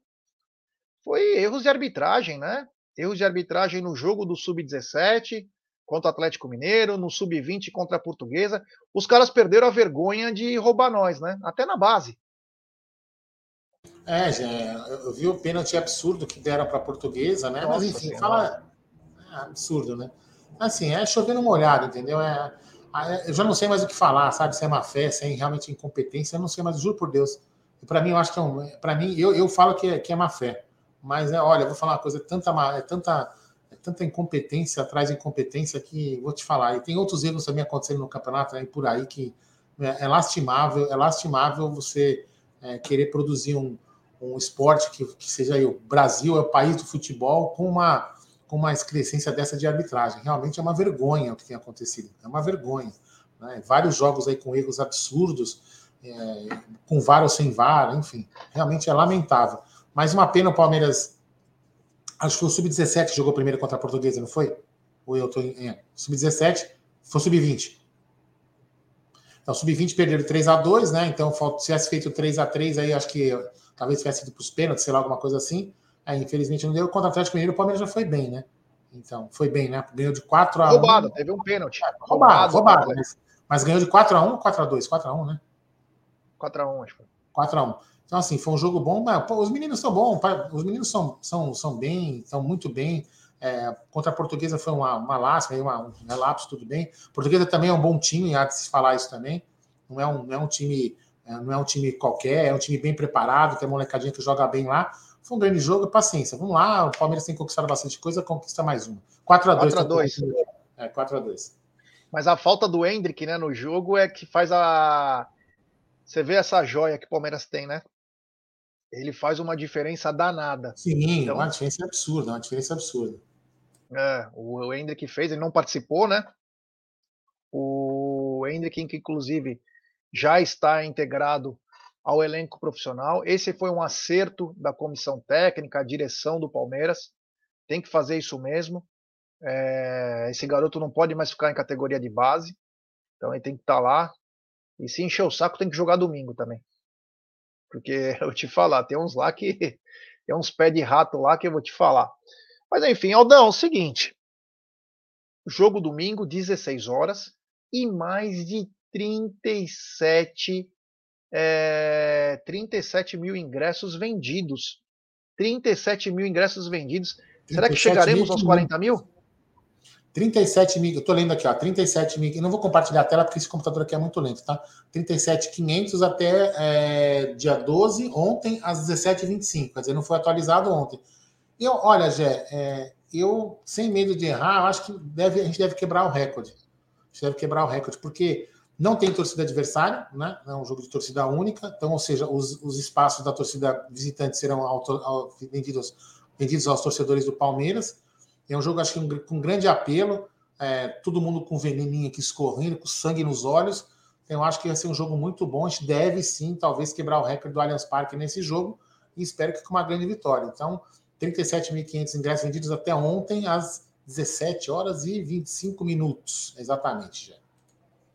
foi erros de arbitragem, né? Erros de arbitragem no jogo do Sub-17, contra o Atlético Mineiro, no Sub-20 contra a Portuguesa. Os caras perderam a vergonha de roubar nós, né? Até na base. É, eu vi o pênalti absurdo que deram para a Portuguesa, né? Nossa, Mas enfim, fala. É absurdo, né? Assim, é chovendo molhado, entendeu? É, eu já não sei mais o que falar, sabe? Se é má fé, se é realmente incompetência, eu não sei mais, juro por Deus. Para mim, eu acho que é um. Para mim, eu, eu falo que é, que é má fé. Mas, é, olha, eu vou falar uma coisa, é tanta, é tanta tanta incompetência atrás de incompetência que vou te falar. E tem outros erros também acontecendo no campeonato aí por aí que é, é lastimável, é lastimável você é, querer produzir um, um esporte que, que seja aí, o Brasil é o país do futebol com uma com uma excrescência dessa de arbitragem. Realmente é uma vergonha o que tem acontecido. É uma vergonha. Né? Vários jogos aí com erros absurdos, é, com VAR ou sem VAR, enfim. Realmente é lamentável. Mas uma pena o Palmeiras Acho que foi o Sub-17 que jogou primeiro contra a Portuguesa, não foi? Ou eu tô em. É, Sub-17 foi o Sub-20. Então, Sub-20 perderam 3 a 2 né? Então, se tivesse feito 3 a 3 aí acho que talvez tivesse ido para os pênaltis, sei lá, alguma coisa assim. Aí, infelizmente, não deu. Contra o Atlético Mineiro, o Palmeiras já foi bem, né? Então, foi bem, né? Ganhou de 4 a 1. Roubado, teve um pênalti. É, roubado, roubado. roubado mas, mas, ganhou de 4 a 1 ou 4 a 2? 4 a 1, né? 4 a 1, acho que 4 a 1. Então, assim, foi um jogo bom. Mas, pô, os meninos são bons, os meninos são, são, são bem, estão muito bem. É, contra a Portuguesa foi uma, uma lástima, uma, um relapso, tudo bem. A Portuguesa também é um bom time, há de se falar isso também. Não é um, não é um time não é um time qualquer, é um time bem preparado, tem molecadinha que joga bem lá. Foi um grande jogo, paciência. Vamos lá, o Palmeiras tem conquistado bastante coisa, conquista mais uma. 4x2. 4x2. É, 4x2. Mas a falta do Hendrick né, no jogo é que faz a. Você vê essa joia que o Palmeiras tem, né? ele faz uma diferença danada. Sim, então, uma diferença absurda, uma diferença absurda. É, o Hendrick fez, ele não participou, né? O Hendrick, que inclusive já está integrado ao elenco profissional. Esse foi um acerto da comissão técnica, a direção do Palmeiras. Tem que fazer isso mesmo. É, esse garoto não pode mais ficar em categoria de base. Então ele tem que estar tá lá. E se encher o saco, tem que jogar domingo também. Porque eu te falar, tem uns lá que. Tem uns pés de rato lá que eu vou te falar. Mas enfim, Aldão, é o seguinte. Jogo domingo, 16 horas, e mais de 37, é, 37 mil ingressos vendidos. 37 mil ingressos vendidos. Será que chegaremos aos 40 mil? 37 mil, eu tô lendo aqui, ó, 37 mil, eu não vou compartilhar a tela porque esse computador aqui é muito lento, tá? 37.500 até é, dia 12, ontem às 17h25, quer dizer, não foi atualizado ontem. Eu, olha, Gé, é, eu, sem medo de errar, eu acho que deve, a gente deve quebrar o recorde. A gente deve quebrar o recorde, porque não tem torcida adversária, né? É um jogo de torcida única, então, ou seja, os, os espaços da torcida visitante serão auto, vendidos, vendidos aos torcedores do Palmeiras. É um jogo, acho que um, com grande apelo. É, todo mundo com veneninho aqui escorrendo, com sangue nos olhos. Então, eu acho que vai ser um jogo muito bom. A gente deve sim, talvez, quebrar o recorde do Allianz Parque nesse jogo. E espero que com uma grande vitória. Então, 37.500 ingressos vendidos até ontem, às 17 horas e 25 minutos. Exatamente, já.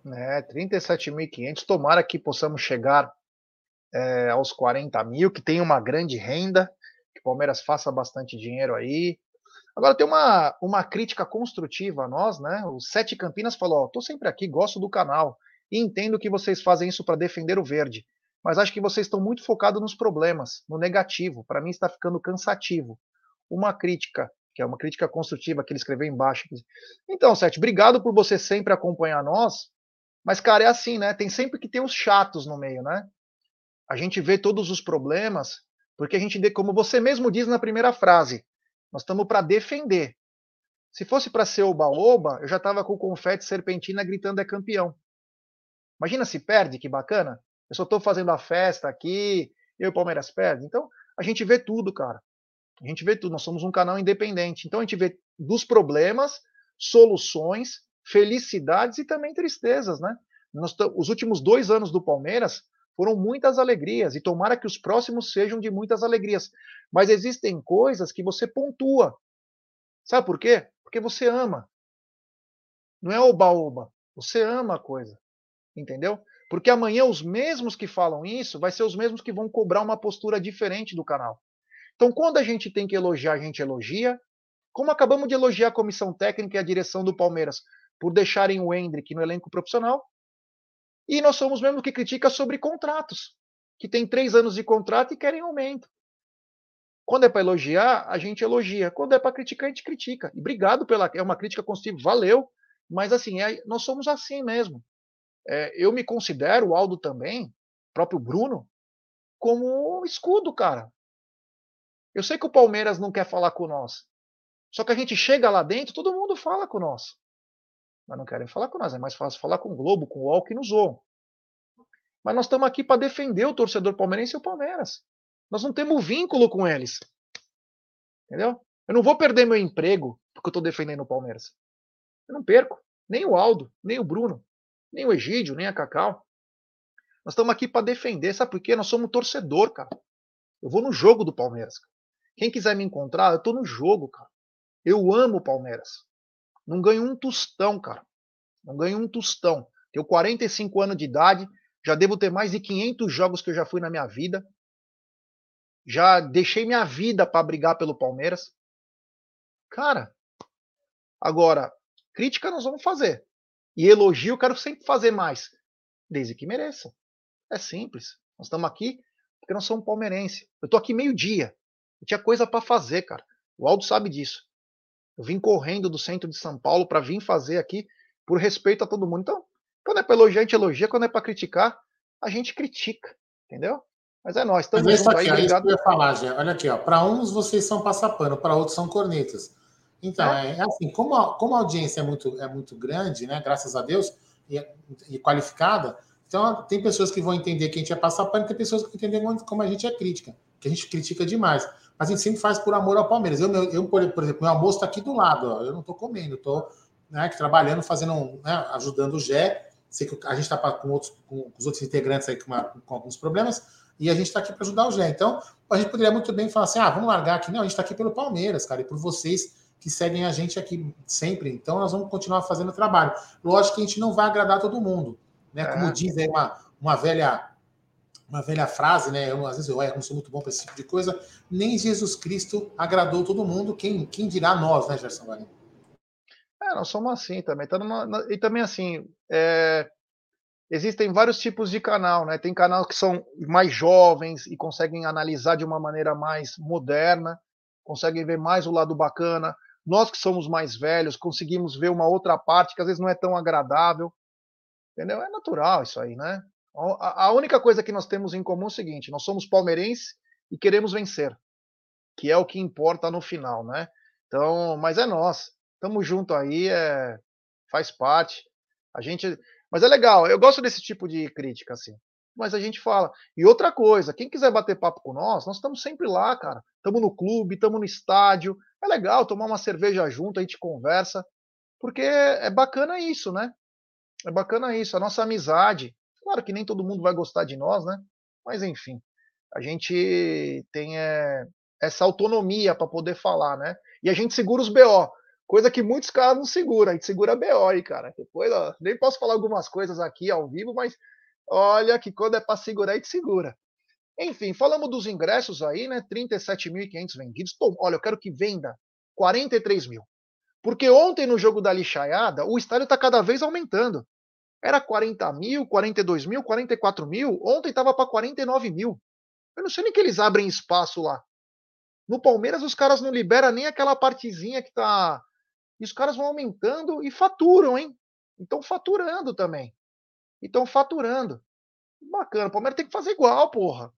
É, 37.500. Tomara que possamos chegar é, aos 40 mil, que tenha uma grande renda, que o Palmeiras faça bastante dinheiro aí, Agora tem uma, uma crítica construtiva a nós, né? O Sete Campinas falou: estou sempre aqui, gosto do canal e entendo que vocês fazem isso para defender o verde, mas acho que vocês estão muito focados nos problemas, no negativo. Para mim está ficando cansativo. Uma crítica, que é uma crítica construtiva que ele escreveu embaixo. Então, Sete, obrigado por você sempre acompanhar nós. Mas, cara, é assim, né? Tem sempre que ter os chatos no meio, né? A gente vê todos os problemas, porque a gente, como você mesmo diz na primeira frase, nós estamos para defender. Se fosse para ser oba-oba, eu já estava com o confete serpentina gritando é campeão. Imagina se perde, que bacana. Eu só estou fazendo a festa aqui, eu e o Palmeiras perde. Então, a gente vê tudo, cara. A gente vê tudo. Nós somos um canal independente. Então, a gente vê dos problemas, soluções, felicidades e também tristezas, né? Nós, os últimos dois anos do Palmeiras foram muitas alegrias, e tomara que os próximos sejam de muitas alegrias. Mas existem coisas que você pontua. Sabe por quê? Porque você ama. Não é oba-oba. Você ama a coisa. Entendeu? Porque amanhã os mesmos que falam isso vai ser os mesmos que vão cobrar uma postura diferente do canal. Então, quando a gente tem que elogiar, a gente elogia. Como acabamos de elogiar a comissão técnica e a direção do Palmeiras por deixarem o Hendrick no elenco profissional, e nós somos mesmo que critica sobre contratos, que tem três anos de contrato e querem aumento. Quando é para elogiar, a gente elogia. Quando é para criticar, a gente critica. E obrigado pela. É uma crítica construtiva, valeu. Mas assim, é, nós somos assim mesmo. É, eu me considero, o Aldo também, próprio Bruno, como escudo, cara. Eu sei que o Palmeiras não quer falar com nós. Só que a gente chega lá dentro, todo mundo fala com nós mas não querem falar com nós. É mais fácil falar com o Globo, com o UOL que nos. Mas nós estamos aqui para defender o torcedor palmeirense e o Palmeiras. Nós não temos vínculo com eles. Entendeu? Eu não vou perder meu emprego porque eu estou defendendo o Palmeiras. Eu não perco. Nem o Aldo, nem o Bruno, nem o Egídio, nem a Cacau. Nós estamos aqui para defender, sabe por quê? Nós somos torcedor, cara. Eu vou no jogo do Palmeiras. Quem quiser me encontrar, eu estou no jogo, cara. Eu amo o Palmeiras. Não ganho um tostão, cara. Não ganho um tostão. Tenho 45 anos de idade, já devo ter mais de 500 jogos que eu já fui na minha vida. Já deixei minha vida para brigar pelo Palmeiras. Cara, agora, crítica nós vamos fazer. E elogio eu quero sempre fazer mais, desde que mereça. É simples. Nós estamos aqui porque nós somos palmeirense. Eu tô aqui meio-dia. Eu tinha coisa para fazer, cara. O Aldo sabe disso. Eu vim correndo do centro de São Paulo para vir fazer aqui por respeito a todo mundo. Então, quando é para elogiar, a gente elogia. Quando é para criticar, a gente critica. Entendeu? Mas é nós. Estamos juntos aí. É que eu ia falar, Gê. Olha aqui, ó. Para uns vocês são passapano, para outros são cornetas. Então, é, é assim, como a, como a audiência é muito, é muito grande, né? Graças a Deus, e, e qualificada, então tem pessoas que vão entender que a gente é passapano, tem pessoas que vão entender como a gente é crítica, que a gente critica demais a gente sempre faz por amor ao Palmeiras. Eu, eu por exemplo, meu almoço está aqui do lado, ó, eu não estou comendo, estou né, trabalhando, fazendo, né, ajudando o Gé. Sei que a gente está com, outros, com os outros integrantes aí com, uma, com alguns problemas, e a gente está aqui para ajudar o Gé. Então, a gente poderia muito bem falar assim: ah, vamos largar aqui. Não, a gente está aqui pelo Palmeiras, cara, e por vocês que seguem a gente aqui sempre. Então, nós vamos continuar fazendo o trabalho. Lógico que a gente não vai agradar todo mundo. Né? Como é. diz aí uma, uma velha uma velha frase, né? Eu, às vezes eu, eu não sou muito bom para esse tipo de coisa. Nem Jesus Cristo agradou todo mundo. Quem, quem dirá nós, né, Gerson Valim? É, nós somos assim também. Tá numa, e também assim, é, existem vários tipos de canal, né? Tem canais que são mais jovens e conseguem analisar de uma maneira mais moderna, conseguem ver mais o lado bacana. Nós que somos mais velhos conseguimos ver uma outra parte que às vezes não é tão agradável. Entendeu? É natural isso aí, né? A única coisa que nós temos em comum é o seguinte: nós somos palmeirenses e queremos vencer, que é o que importa no final, né? Então, mas é nós, estamos junto aí, é, faz parte. A gente, mas é legal. Eu gosto desse tipo de crítica assim. Mas a gente fala. E outra coisa, quem quiser bater papo com nós, nós estamos sempre lá, cara. Estamos no clube, estamos no estádio. É legal tomar uma cerveja junto, a gente conversa, porque é bacana isso, né? É bacana isso, a nossa amizade. Claro que nem todo mundo vai gostar de nós, né? Mas enfim, a gente tem é, essa autonomia para poder falar, né? E a gente segura os BO, coisa que muitos caras não seguram. A gente segura BO aí, cara. Depois, ó, nem posso falar algumas coisas aqui ao vivo, mas olha que quando é para segurar, a gente segura. Enfim, falamos dos ingressos aí, né? 37.500 vendidos. Pô, olha, eu quero que venda 43 mil. Porque ontem no jogo da lixaiada, o estádio está cada vez aumentando. Era 40 mil, 42 mil, 44 mil. Ontem estava para 49 mil. Eu não sei nem que eles abrem espaço lá. No Palmeiras, os caras não liberam nem aquela partezinha que tá. E os caras vão aumentando e faturam, hein? Então faturando também. Então faturando. Bacana. O Palmeiras tem que fazer igual, porra.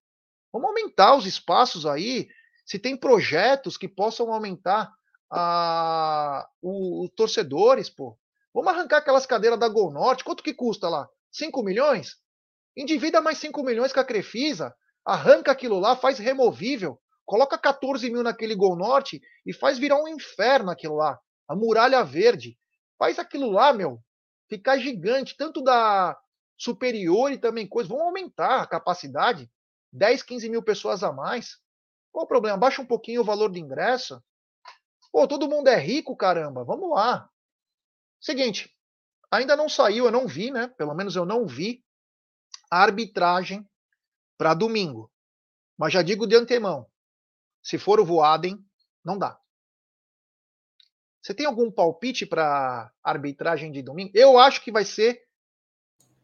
Vamos aumentar os espaços aí. Se tem projetos que possam aumentar a, os torcedores, pô. Vamos arrancar aquelas cadeiras da Gol Norte. Quanto que custa lá? 5 milhões? Endivida mais 5 milhões com a Crefisa, arranca aquilo lá, faz removível, coloca 14 mil naquele Gol Norte e faz virar um inferno aquilo lá. A muralha verde. Faz aquilo lá, meu, ficar gigante, tanto da superior e também coisa. Vamos aumentar a capacidade. 10, 15 mil pessoas a mais. Qual o problema? Baixa um pouquinho o valor do ingresso. Pô, todo mundo é rico, caramba. Vamos lá. Seguinte, ainda não saiu, eu não vi, né? Pelo menos eu não vi a arbitragem para domingo. Mas já digo de antemão, se for o Voaden, não dá. Você tem algum palpite para arbitragem de domingo? Eu acho que vai ser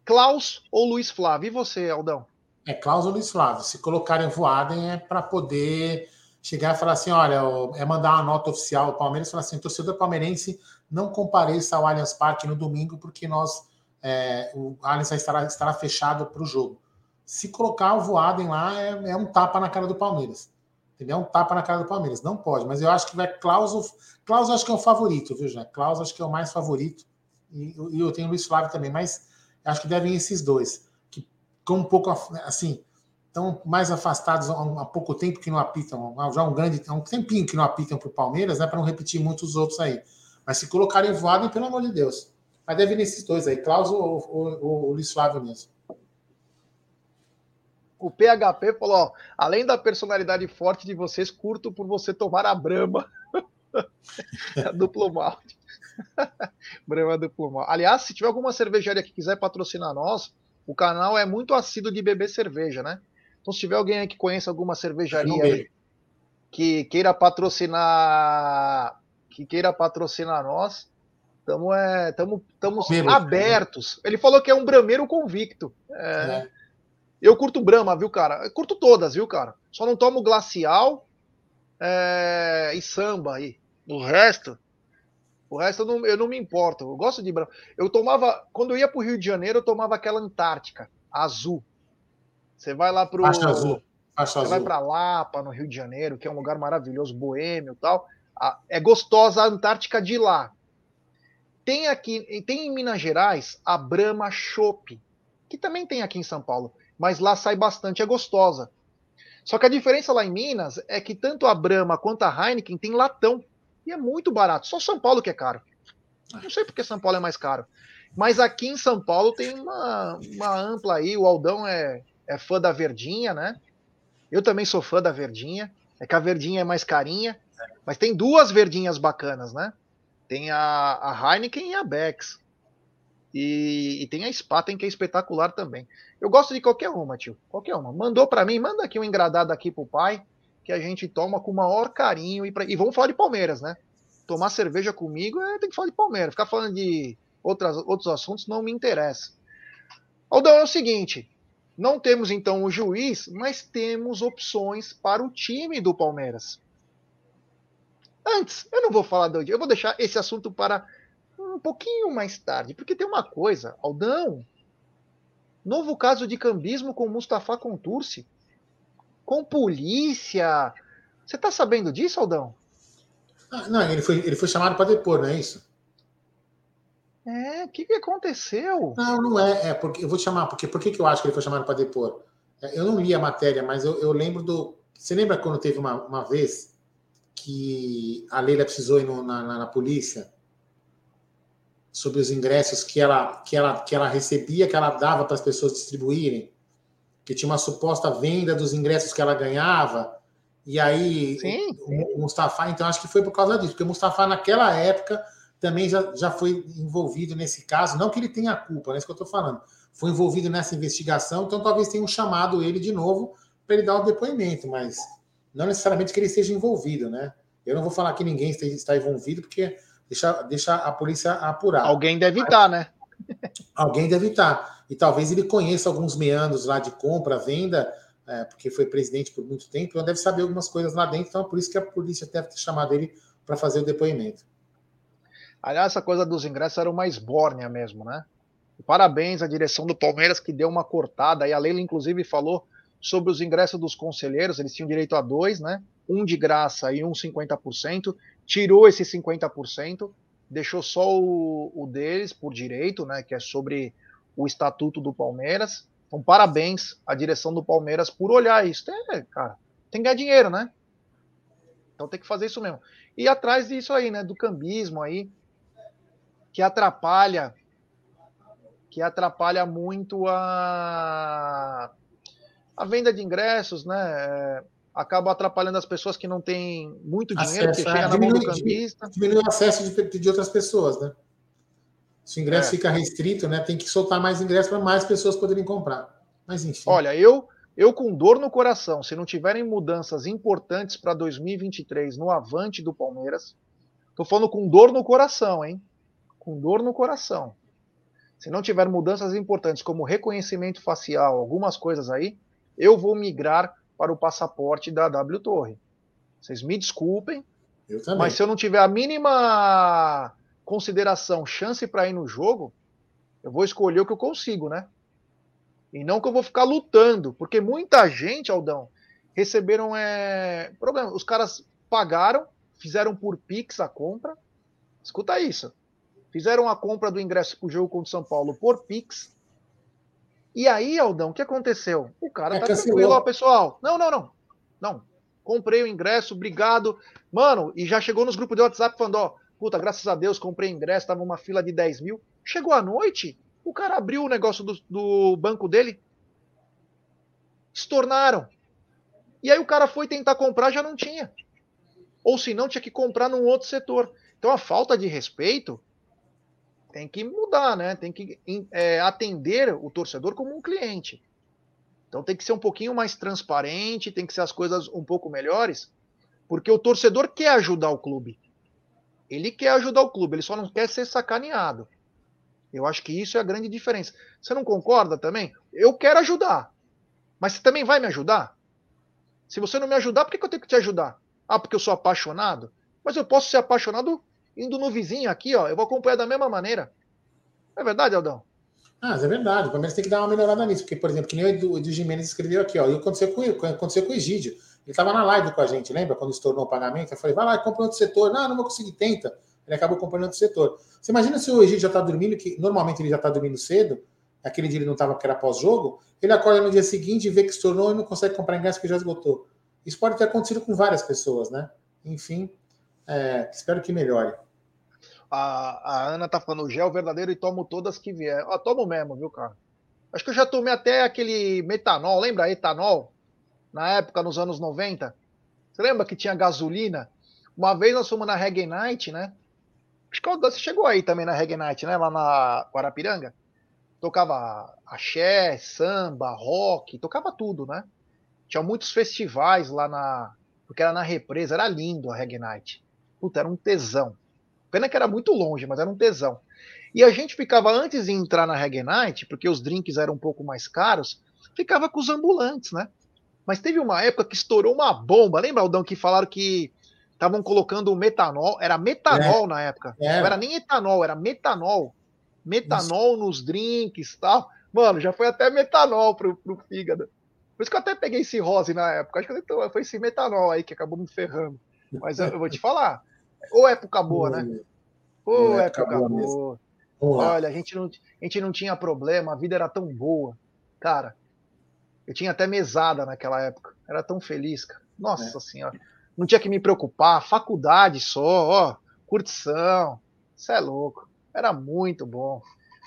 Klaus ou Luiz Flávio. E você, Aldão? É Klaus ou Luiz Flávio. Se colocarem Voaden é para poder chegar e falar assim: olha, é mandar uma nota oficial ao Palmeiras falar assim: torcedor palmeirense não compareça ao Allianz Parque no domingo, porque nós é, o Allianz estará, estará fechado para o jogo. Se colocar o Voaden lá, é, é, um tapa na cara do Palmeiras. Entendeu? É um tapa na cara do Palmeiras. Não pode, mas eu acho que vai Klaus. Klaus acho que é o favorito, viu, já? Klaus acho que é o mais favorito. E, e eu tenho o Luiz Flávio também, mas acho que devem esses dois. Que com um pouco assim, estão mais afastados há, pouco tempo que não apitam, já um grande, há um tempinho que não apitam para o Palmeiras, né? Para não repetir muitos outros aí. Mas se colocarem voado, pelo amor de Deus. Mas deve ir nesses dois aí, Klaus ou, o Luiz Flávio mesmo. O PHP falou: ó, além da personalidade forte de vocês, curto por você tomar a brama. duplo malte. brama duplo malte. Aliás, se tiver alguma cervejaria que quiser patrocinar nós, o canal é muito assíduo de beber cerveja, né? Então, se tiver alguém aí que conheça alguma cervejaria que queira patrocinar que queira patrocinar nós, estamos é, tamo, tamo abertos. Ele falou que é um brameiro convicto. É, é. Eu curto Brahma, viu, cara? Eu curto todas, viu, cara? Só não tomo glacial é, e samba aí. O resto, o resto eu não, eu não me importo. Eu gosto de Brahma. Eu tomava, quando eu ia pro Rio de Janeiro, eu tomava aquela Antártica, azul. Você vai lá pro. Faixa azul. Faixa você azul. vai para Lapa, no Rio de Janeiro, que é um lugar maravilhoso, boêmio e tal é gostosa a Antártica de lá. Tem aqui, tem em Minas Gerais a Brahma Chopp, que também tem aqui em São Paulo, mas lá sai bastante, é gostosa. Só que a diferença lá em Minas é que tanto a Brahma quanto a Heineken tem latão e é muito barato. Só São Paulo que é caro. Não sei porque São Paulo é mais caro. Mas aqui em São Paulo tem uma, uma ampla aí. O Aldão é, é fã da Verdinha, né? Eu também sou fã da Verdinha. É que a Verdinha é mais carinha. Mas tem duas verdinhas bacanas, né? Tem a, a Heineken e a Bex. E, e, tem a Spaten, que é espetacular também. Eu gosto de qualquer uma, tio. Qualquer uma. Mandou para mim, manda aqui um engradado aqui pro pai, que a gente toma com o maior carinho. E, pra... e vamos falar de Palmeiras, né? Tomar cerveja comigo é, tem que falar de Palmeiras. Ficar falando de outras, outros assuntos não me interessa. Aldão, é o seguinte: não temos então o juiz, mas temos opções para o time do Palmeiras. Antes, eu não vou falar do eu vou deixar esse assunto para um pouquinho mais tarde, porque tem uma coisa, Aldão. Novo caso de cambismo com Mustafa Contursi. Com polícia. Você tá sabendo disso, Aldão? Ah, não, ele foi, ele foi chamado para depor, não é isso? É, o que, que aconteceu? Não, não é. É porque eu vou te chamar, porque por que, que eu acho que ele foi chamado para depor? É, eu não li a matéria, mas eu, eu lembro do. Você lembra quando teve uma, uma vez que a Leila precisou ir no, na, na, na, polícia sobre os ingressos que ela, que ela, que ela recebia, que ela dava para as pessoas distribuírem, que tinha uma suposta venda dos ingressos que ela ganhava, e aí Sim. o Mustafa, então acho que foi por causa disso, porque o Mustafa naquela época também já, já foi envolvido nesse caso, não que ele tenha culpa, não é isso que eu estou falando, foi envolvido nessa investigação, então talvez tenham chamado ele de novo para ele dar o depoimento, mas não necessariamente que ele esteja envolvido, né? Eu não vou falar que ninguém está envolvido, porque deixa, deixa a polícia apurar. Alguém deve estar, né? Alguém deve estar. E talvez ele conheça alguns meandros lá de compra, venda, é, porque foi presidente por muito tempo, então deve saber algumas coisas lá dentro, então é por isso que a polícia deve ter chamado ele para fazer o depoimento. Aliás, essa coisa dos ingressos era uma esbórnia mesmo, né? Parabéns à direção do Palmeiras que deu uma cortada, e a Leila, inclusive, falou sobre os ingressos dos conselheiros, eles tinham direito a dois, né? Um de graça e um 50%, tirou esse 50%, deixou só o, o deles por direito, né? Que é sobre o estatuto do Palmeiras. Então, parabéns à direção do Palmeiras por olhar isso. É, cara, tem que ganhar dinheiro, né? Então tem que fazer isso mesmo. E atrás disso aí, né? Do cambismo aí, que atrapalha que atrapalha muito a a venda de ingressos, né? É, acaba atrapalhando as pessoas que não têm muito dinheiro, acesso, que chega é, na mão do campista. Diminui o acesso de, de outras pessoas, né? Se o ingresso é. fica restrito, né? Tem que soltar mais ingressos para mais pessoas poderem comprar. Mas enfim. Olha, eu, eu com dor no coração, se não tiverem mudanças importantes para 2023 no avante do Palmeiras, tô falando com dor no coração, hein? Com dor no coração. Se não tiver mudanças importantes como reconhecimento facial, algumas coisas aí, eu vou migrar para o passaporte da W Torre. Vocês me desculpem, mas se eu não tiver a mínima consideração, chance para ir no jogo, eu vou escolher o que eu consigo, né? E não que eu vou ficar lutando, porque muita gente, Aldão, receberam é, problema. Os caras pagaram, fizeram por Pix a compra. Escuta isso. Fizeram a compra do ingresso para o jogo contra o São Paulo por Pix e aí, Aldão, o que aconteceu? O cara é, tá cancelou. tranquilo, ó, pessoal. Não, não, não. Não. Comprei o ingresso, obrigado. Mano, e já chegou nos grupos de WhatsApp falando, ó, puta, graças a Deus, comprei ingresso, tava uma fila de 10 mil. Chegou a noite, o cara abriu o negócio do, do banco dele. Estornaram. E aí o cara foi tentar comprar, já não tinha. Ou se não, tinha que comprar num outro setor. Então a falta de respeito tem que mudar, né? Tem que é, atender o torcedor como um cliente. Então tem que ser um pouquinho mais transparente, tem que ser as coisas um pouco melhores, porque o torcedor quer ajudar o clube. Ele quer ajudar o clube, ele só não quer ser sacaneado. Eu acho que isso é a grande diferença. Você não concorda também? Eu quero ajudar. Mas você também vai me ajudar? Se você não me ajudar, por que eu tenho que te ajudar? Ah, porque eu sou apaixonado? Mas eu posso ser apaixonado indo no vizinho aqui, ó, eu vou acompanhar da mesma maneira. É verdade, Aldão? Ah, é verdade. O Palmeiras tem que dar uma melhorada nisso. Porque, por exemplo, que nem o Edu, Edu Jimenez escreveu aqui, ó. E aconteceu com, aconteceu com o Egídio. Ele estava na live com a gente, lembra? Quando estourou o pagamento. Eu falei, vai lá, compra outro setor. Não, não vou conseguir, tenta. Ele acabou comprando outro setor. Você imagina se o Egídio já está dormindo, que normalmente ele já está dormindo cedo, aquele dia ele não estava, que era pós-jogo, ele acorda no dia seguinte e vê que estourou e não consegue comprar ingresso que já esgotou. Isso pode ter acontecido com várias pessoas, né? Enfim, é, espero que melhore. A, a Ana tá falando gel verdadeiro e tomo todas que vier. Ó, tomo mesmo, viu, cara? Acho que eu já tomei até aquele metanol, lembra etanol? Na época, nos anos 90. Você lembra que tinha gasolina? Uma vez nós fomos na Reggae Night, né? Acho que você chegou aí também na Reggae Night, né? Lá na Guarapiranga. Tocava axé, samba, rock, tocava tudo, né? Tinha muitos festivais lá na. Porque era na represa, era lindo a Reggae Night. Puta, era um tesão. Pena que era muito longe, mas era um tesão. E a gente ficava, antes de entrar na Reggae Night, porque os drinks eram um pouco mais caros, ficava com os ambulantes, né? Mas teve uma época que estourou uma bomba. Lembra, Aldão, que falaram que estavam colocando metanol, era metanol é. na época. É. Não era nem etanol, era metanol. Metanol Isso. nos drinks tal. Mano, já foi até metanol pro, pro fígado. Por isso que eu até peguei esse rose na época. Acho que então, foi esse metanol aí que acabou me ferrando. Mas eu, eu vou te falar. Ou época boa, né? Ou época, época boa. boa. Olha, a gente, não, a gente não tinha problema, a vida era tão boa. Cara, eu tinha até mesada naquela época. Era tão feliz, cara. Nossa é. senhora. Não tinha que me preocupar. Faculdade só, ó. Curtição. Isso é louco. Era muito bom.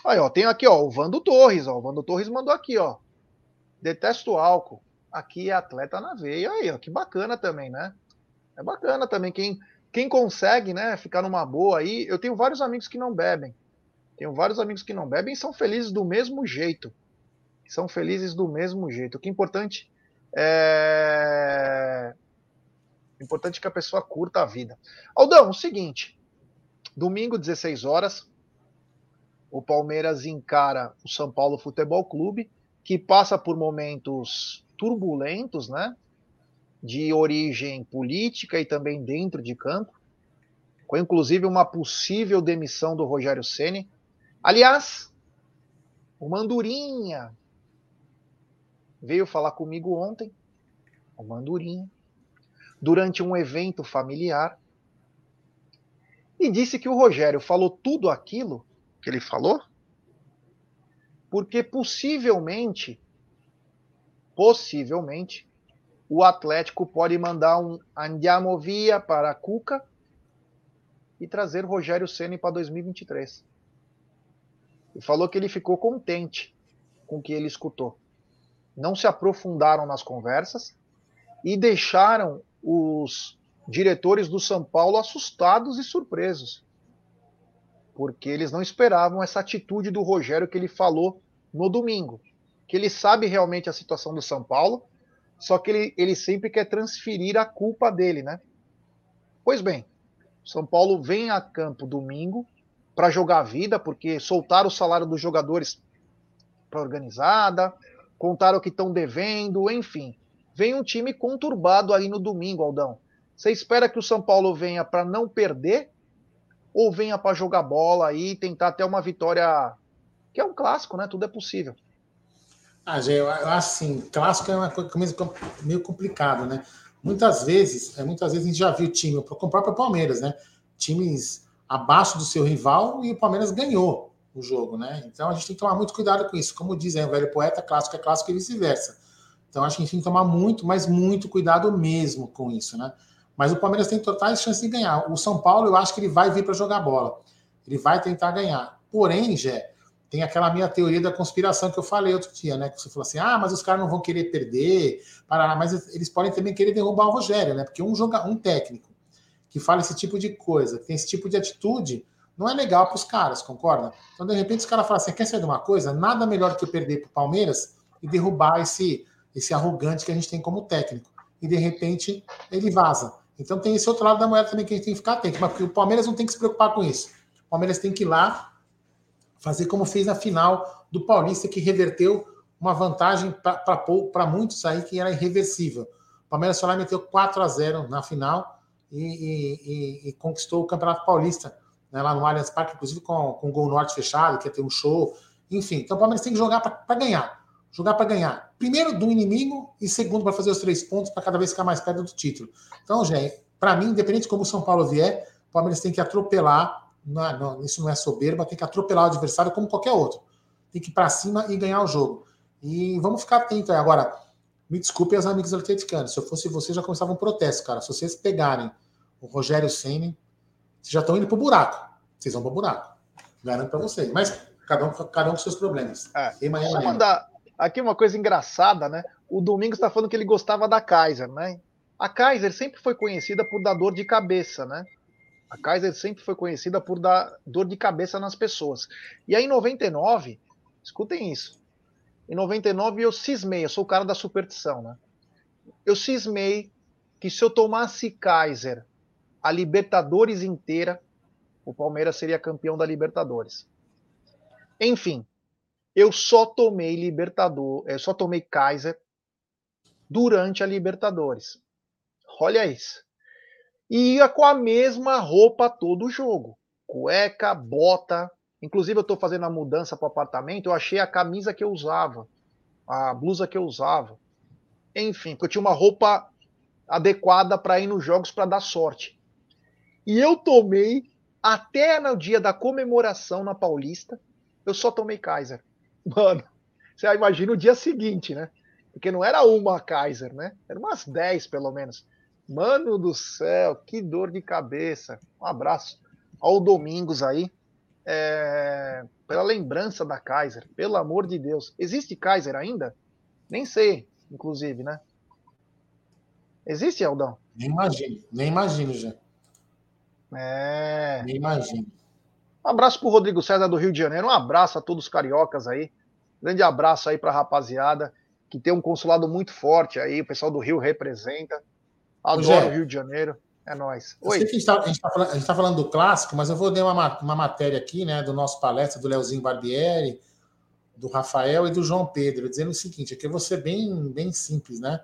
Aí, ó, tem aqui, ó, o Vando Torres, ó. O Vando Torres mandou aqui, ó. Detesto álcool. Aqui é atleta na veia. Aí, ó, que bacana também, né? É bacana também. Quem, quem consegue, né, ficar numa boa aí. Eu tenho vários amigos que não bebem. Tenho vários amigos que não bebem e são felizes do mesmo jeito são felizes do mesmo jeito. O que é importante é. Importante que a pessoa curta a vida. Aldão, o seguinte: domingo, 16 horas, o Palmeiras encara o São Paulo Futebol Clube, que passa por momentos turbulentos, né? De origem política e também dentro de campo, com inclusive uma possível demissão do Rogério Ceni. Aliás, o Mandurinha, veio falar comigo ontem, o Mandurinha, durante um evento familiar, e disse que o Rogério falou tudo aquilo que ele falou, porque possivelmente, possivelmente, o Atlético pode mandar um Andiamo via para a Cuca e trazer Rogério Ceni para 2023. E falou que ele ficou contente com o que ele escutou não se aprofundaram nas conversas e deixaram os diretores do São Paulo assustados e surpresos. Porque eles não esperavam essa atitude do Rogério que ele falou no domingo. Que ele sabe realmente a situação do São Paulo, só que ele, ele sempre quer transferir a culpa dele, né? Pois bem, São Paulo vem a campo domingo para jogar a vida, porque soltaram o salário dos jogadores para organizada, contaram que estão devendo, enfim. Vem um time conturbado aí no domingo, Aldão. Você espera que o São Paulo venha para não perder ou venha para jogar bola aí e tentar até uma vitória que é um clássico, né? Tudo é possível. Ah, Gê, eu acho assim, clássico é uma coisa meio complicado, né? Muitas vezes, é, muitas vezes a gente já viu time, o próprio Palmeiras, né? Times abaixo do seu rival e o Palmeiras ganhou o jogo, né? Então a gente tem que tomar muito cuidado com isso. Como dizem, o velho poeta, clássico é clássico e vice-versa. Então acho que a gente tem que tomar muito, mas muito cuidado mesmo com isso, né? Mas o Palmeiras tem totais chances de ganhar. O São Paulo, eu acho que ele vai vir para jogar bola. Ele vai tentar ganhar. Porém, Jé, tem aquela minha teoria da conspiração que eu falei outro dia, né? Que você falou assim: ah, mas os caras não vão querer perder, mas eles podem também querer derrubar o Rogério, né? Porque um, joga, um técnico que fala esse tipo de coisa, que tem esse tipo de atitude, não é legal para os caras, concorda? Então, de repente, os caras falam assim: quer saber de uma coisa? Nada melhor que eu perder para o Palmeiras e derrubar esse, esse arrogante que a gente tem como técnico. E de repente ele vaza. Então tem esse outro lado da moeda também que a gente tem que ficar atento, mas o Palmeiras não tem que se preocupar com isso. O Palmeiras tem que ir lá fazer como fez na final do Paulista, que reverteu uma vantagem para muitos aí que era irreversível. O Palmeiras só lá meteu 4 a 0 na final e, e, e, e conquistou o Campeonato Paulista né, lá no Allianz Parque, inclusive com, com o Gol Norte fechado, que ia ter um show. Enfim, então o Palmeiras tem que jogar para ganhar. Jogar para ganhar. Primeiro do inimigo e segundo para fazer os três pontos para cada vez ficar mais perto do título. Então, gente, para mim, independente de como o São Paulo vier, o Palmeiras tem que atropelar. Não, é, não, isso não é soberba, tem que atropelar o adversário como qualquer outro. Tem que ir para cima e ganhar o jogo. E vamos ficar atentos aí. Agora, me desculpe as amigos atleticanos. Se eu fosse você, já começava um protesto, cara. Se vocês pegarem o Rogério Senna vocês já estão indo para o buraco. Vocês vão para o buraco. Garanto para vocês. Mas cada um, cada um com seus problemas. É, Vou mandar aqui uma coisa engraçada, né? O Domingos está falando que ele gostava da Kaiser, né? A Kaiser sempre foi conhecida por dar dor de cabeça, né? A Kaiser sempre foi conhecida por dar dor de cabeça nas pessoas. E aí, em 99, escutem isso. Em 99 eu cismei, eu sou o cara da superstição, né? Eu cismei que se eu tomasse Kaiser a Libertadores inteira, o Palmeiras seria campeão da Libertadores. Enfim, eu só tomei Libertador, eu só tomei Kaiser durante a Libertadores. Olha isso. E ia com a mesma roupa todo o jogo. Cueca, bota. Inclusive, eu estou fazendo a mudança para o apartamento, eu achei a camisa que eu usava, a blusa que eu usava. Enfim, porque eu tinha uma roupa adequada para ir nos jogos para dar sorte. E eu tomei, até no dia da comemoração na Paulista, eu só tomei Kaiser. Mano, você imagina o dia seguinte, né? Porque não era uma Kaiser, né? Era umas 10 pelo menos. Mano do céu, que dor de cabeça. Um abraço ao Domingos aí. É... Pela lembrança da Kaiser, pelo amor de Deus. Existe Kaiser ainda? Nem sei, inclusive, né? Existe, Aldão? Nem imagino, nem imagino já. É. Nem imagino. Um abraço pro Rodrigo César do Rio de Janeiro. Um abraço a todos os cariocas aí. Grande abraço aí pra rapaziada, que tem um consulado muito forte aí. O pessoal do Rio representa. Adoro o Rio de Janeiro. É nóis. Oi. a gente está tá falando, tá falando, do clássico, mas eu vou dar uma, uma matéria aqui, né, do nosso palestra, do Leozinho Barbieri, do Rafael e do João Pedro, dizendo o seguinte: aqui eu vou ser bem, bem simples, né?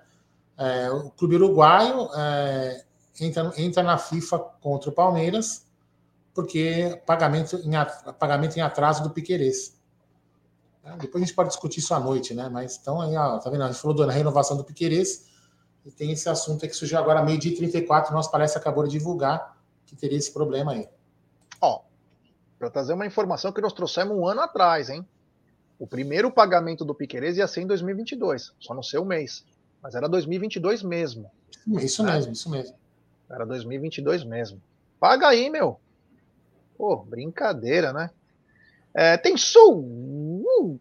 É, o Clube Uruguaio é, entra, entra na FIFA contra o Palmeiras, porque pagamento em, pagamento em atraso do Piquerez. É, depois a gente pode discutir isso à noite, né? Mas então aí, ó, tá vendo? A gente falou da renovação do Piquerez, e tem esse assunto que surgiu agora, meio-dia 34, nosso palestra acabou de divulgar que teria esse problema aí. Ó, para trazer uma informação que nós trouxemos um ano atrás, hein? O primeiro pagamento do Piquerez ia ser em 2022, só não sei o mês. Mas era 2022 mesmo. Isso né? mesmo, isso mesmo. Era 2022 mesmo. Paga aí, meu. Pô, brincadeira, né? É, tem superchat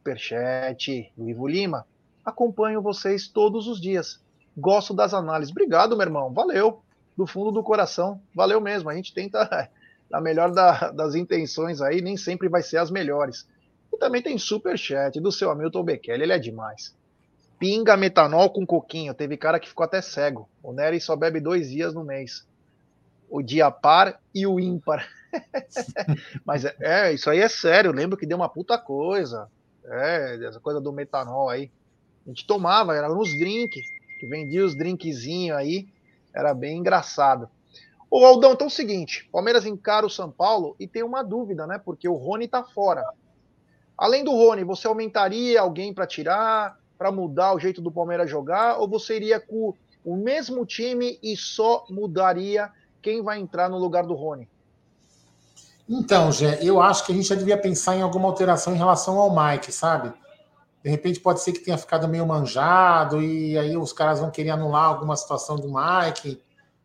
do Ivo Lima. Acompanho vocês todos os dias. Gosto das análises. Obrigado, meu irmão. Valeu. Do fundo do coração. Valeu mesmo. A gente tenta a melhor da, das intenções aí, nem sempre vai ser as melhores. E também tem superchat do seu Hamilton Bekele. Ele é demais pinga metanol com coquinho. Teve cara que ficou até cego. O Nery só bebe dois dias no mês. O dia par e o ímpar. Mas é, é, isso aí é sério. Eu lembro que deu uma puta coisa. É, essa coisa do metanol aí. A gente tomava, era nos drinks. Que vendia os drinkzinhos aí. Era bem engraçado. Ô Aldão, então é o seguinte: Palmeiras encara o São Paulo e tem uma dúvida, né? Porque o Rony tá fora. Além do Rony, você aumentaria alguém para tirar? para mudar o jeito do Palmeiras jogar? Ou você iria com o mesmo time e só mudaria quem vai entrar no lugar do Rony? Então, Gé, eu acho que a gente já devia pensar em alguma alteração em relação ao Mike, sabe? De repente pode ser que tenha ficado meio manjado e aí os caras vão querer anular alguma situação do Mike.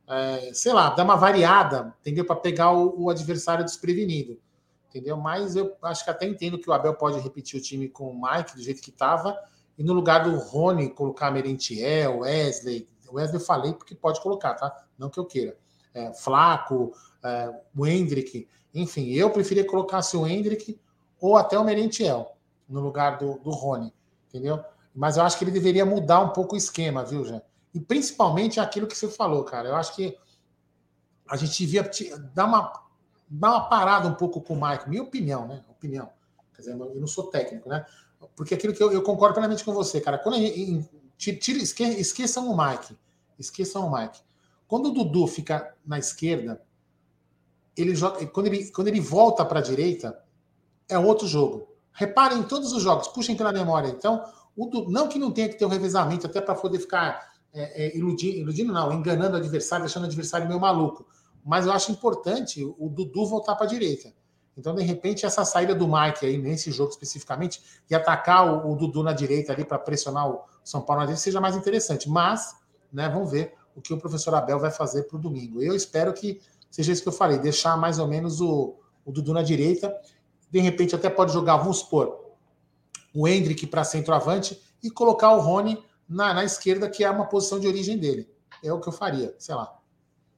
É, sei lá, dar uma variada, entendeu? Para pegar o, o, adversário desprevenido, entendeu? Mas eu acho que até entendo que o Abel pode repetir o time com o Mike do jeito que estava e no lugar do Rony colocar Merentiel, Wesley. Wesley eu falei porque pode colocar, tá? Não que eu queira. É, Flaco, é, o Hendrick. Enfim, eu preferia colocar se o Hendrick ou até o Merentiel no lugar do, do Rony, entendeu? Mas eu acho que ele deveria mudar um pouco o esquema, viu, Jean? E principalmente aquilo que você falou, cara. Eu acho que a gente devia dar uma, dar uma parada um pouco com o Mike. Minha opinião, né? Opinião. Quer dizer, eu não sou técnico, né? Porque aquilo que eu, eu concordo plenamente com você, cara. Quando tira, esque, esqueçam o Mike. Esqueçam o Mike. Quando o Dudu fica na esquerda, ele joga, quando, ele, quando ele volta para a direita, é outro jogo. Reparem em todos os jogos, puxem pela memória. Então, Dudu, não que não tenha que ter um revezamento, até para poder ficar é, é, iludindo, iludindo, não, enganando o adversário, deixando o adversário meio maluco. Mas eu acho importante o Dudu voltar para a direita. Então, de repente, essa saída do Mike aí, nesse jogo especificamente, e atacar o, o Dudu na direita ali para pressionar o São Paulo na direita seja mais interessante. Mas, né, vamos ver o que o professor Abel vai fazer para o domingo. Eu espero que seja isso que eu falei, deixar mais ou menos o, o Dudu na direita. De repente, até pode jogar, vamos supor, o Hendrick para centroavante e colocar o Rony na, na esquerda, que é uma posição de origem dele. É o que eu faria, sei lá.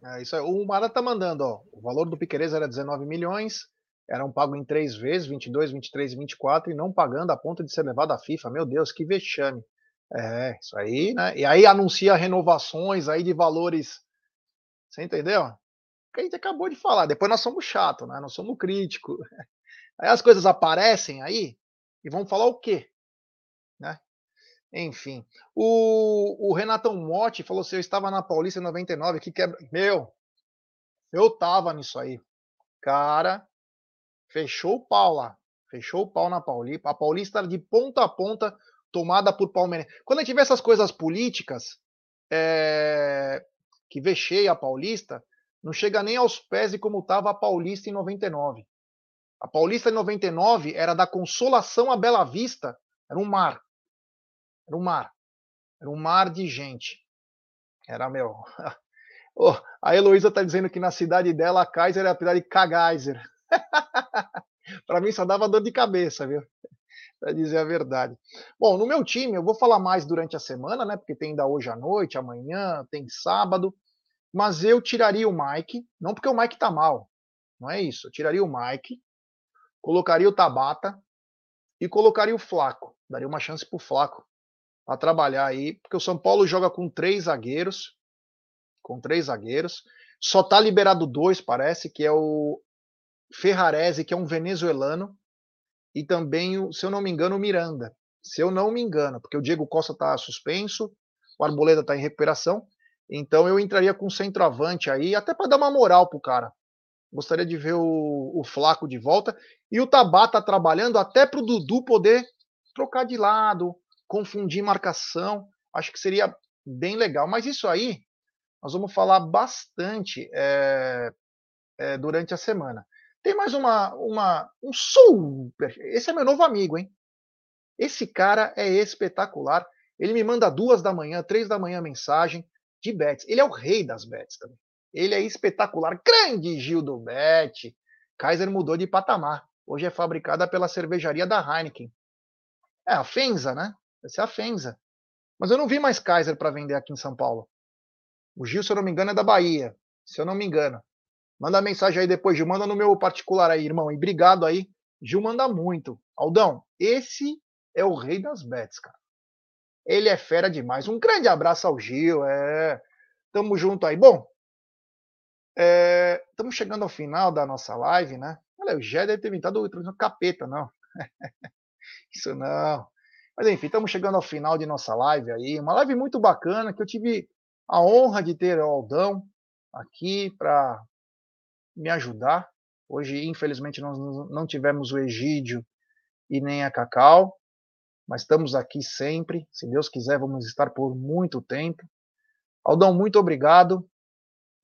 É isso aí. O Mara tá mandando, ó. O valor do Piqueires era 19 milhões eram pagos em três vezes, 22, 23 e 24, e não pagando a ponto de ser levado à FIFA. Meu Deus, que vexame. É, isso aí, né? E aí anuncia renovações aí de valores. Você entendeu? Que a gente acabou de falar. Depois nós somos chato, né? Nós somos crítico. Aí as coisas aparecem aí e vão falar o quê? Né? Enfim. O, o Renatão Motti falou assim: eu estava na Paulista em 99, que quebra. Meu, Eu tava nisso aí. Cara, fechou o pau lá. Fechou o pau na Paulista. A Paulista de ponta a ponta tomada por Palmeiras. Quando a gente vê essas coisas políticas, é, que vexeia a Paulista, não chega nem aos pés de como estava a Paulista em 99. A Paulista em 99 era da Consolação à Bela Vista, era um mar. Era um mar. Era um mar de gente. Era meu. Oh, a Heloísa está dizendo que na cidade dela a Kaiser é a cidade de Kagaiser. Para mim só dava dor de cabeça, viu? Para dizer a verdade. Bom, no meu time, eu vou falar mais durante a semana, né? Porque tem ainda hoje à noite, amanhã, tem sábado. Mas eu tiraria o Mike, não porque o Mike tá mal, não é isso. Eu tiraria o Mike, colocaria o Tabata e colocaria o Flaco. Daria uma chance pro Flaco para trabalhar aí, porque o São Paulo joga com três zagueiros, com três zagueiros. Só tá liberado dois, parece, que é o Ferrarese, que é um venezuelano, e também, se eu não me engano, o Miranda. Se eu não me engano, porque o Diego Costa está suspenso, o Arboleda está em recuperação, então eu entraria com centroavante aí, até para dar uma moral pro cara. Gostaria de ver o, o Flaco de volta e o Tabata trabalhando até para o Dudu poder trocar de lado, confundir marcação. Acho que seria bem legal. Mas isso aí nós vamos falar bastante é, é, durante a semana. Tem mais uma, uma um super. Esse é meu novo amigo, hein? Esse cara é espetacular. Ele me manda duas da manhã, três da manhã mensagem de bets. Ele é o rei das bets também. Ele é espetacular. Grande Gil do Bet. Kaiser mudou de patamar. Hoje é fabricada pela cervejaria da Heineken. É a Fenza, né? Essa é a Fenza. Mas eu não vi mais Kaiser para vender aqui em São Paulo. O Gil, se eu não me engano, é da Bahia. Se eu não me engano. Manda mensagem aí depois, Gil. Manda no meu particular aí, irmão. E obrigado aí. Gil manda muito. Aldão, esse é o rei das bets, cara. Ele é fera demais. Um grande abraço ao Gil. É... Tamo junto aí. Bom, estamos é... chegando ao final da nossa live, né? Olha, o Gé deve ter inventado o capeta, não. Isso não. Mas enfim, estamos chegando ao final de nossa live aí. Uma live muito bacana que eu tive a honra de ter o Aldão aqui para me ajudar. Hoje, infelizmente, nós não tivemos o Egídio e nem a Cacau, mas estamos aqui sempre. Se Deus quiser, vamos estar por muito tempo. Aldão, muito obrigado.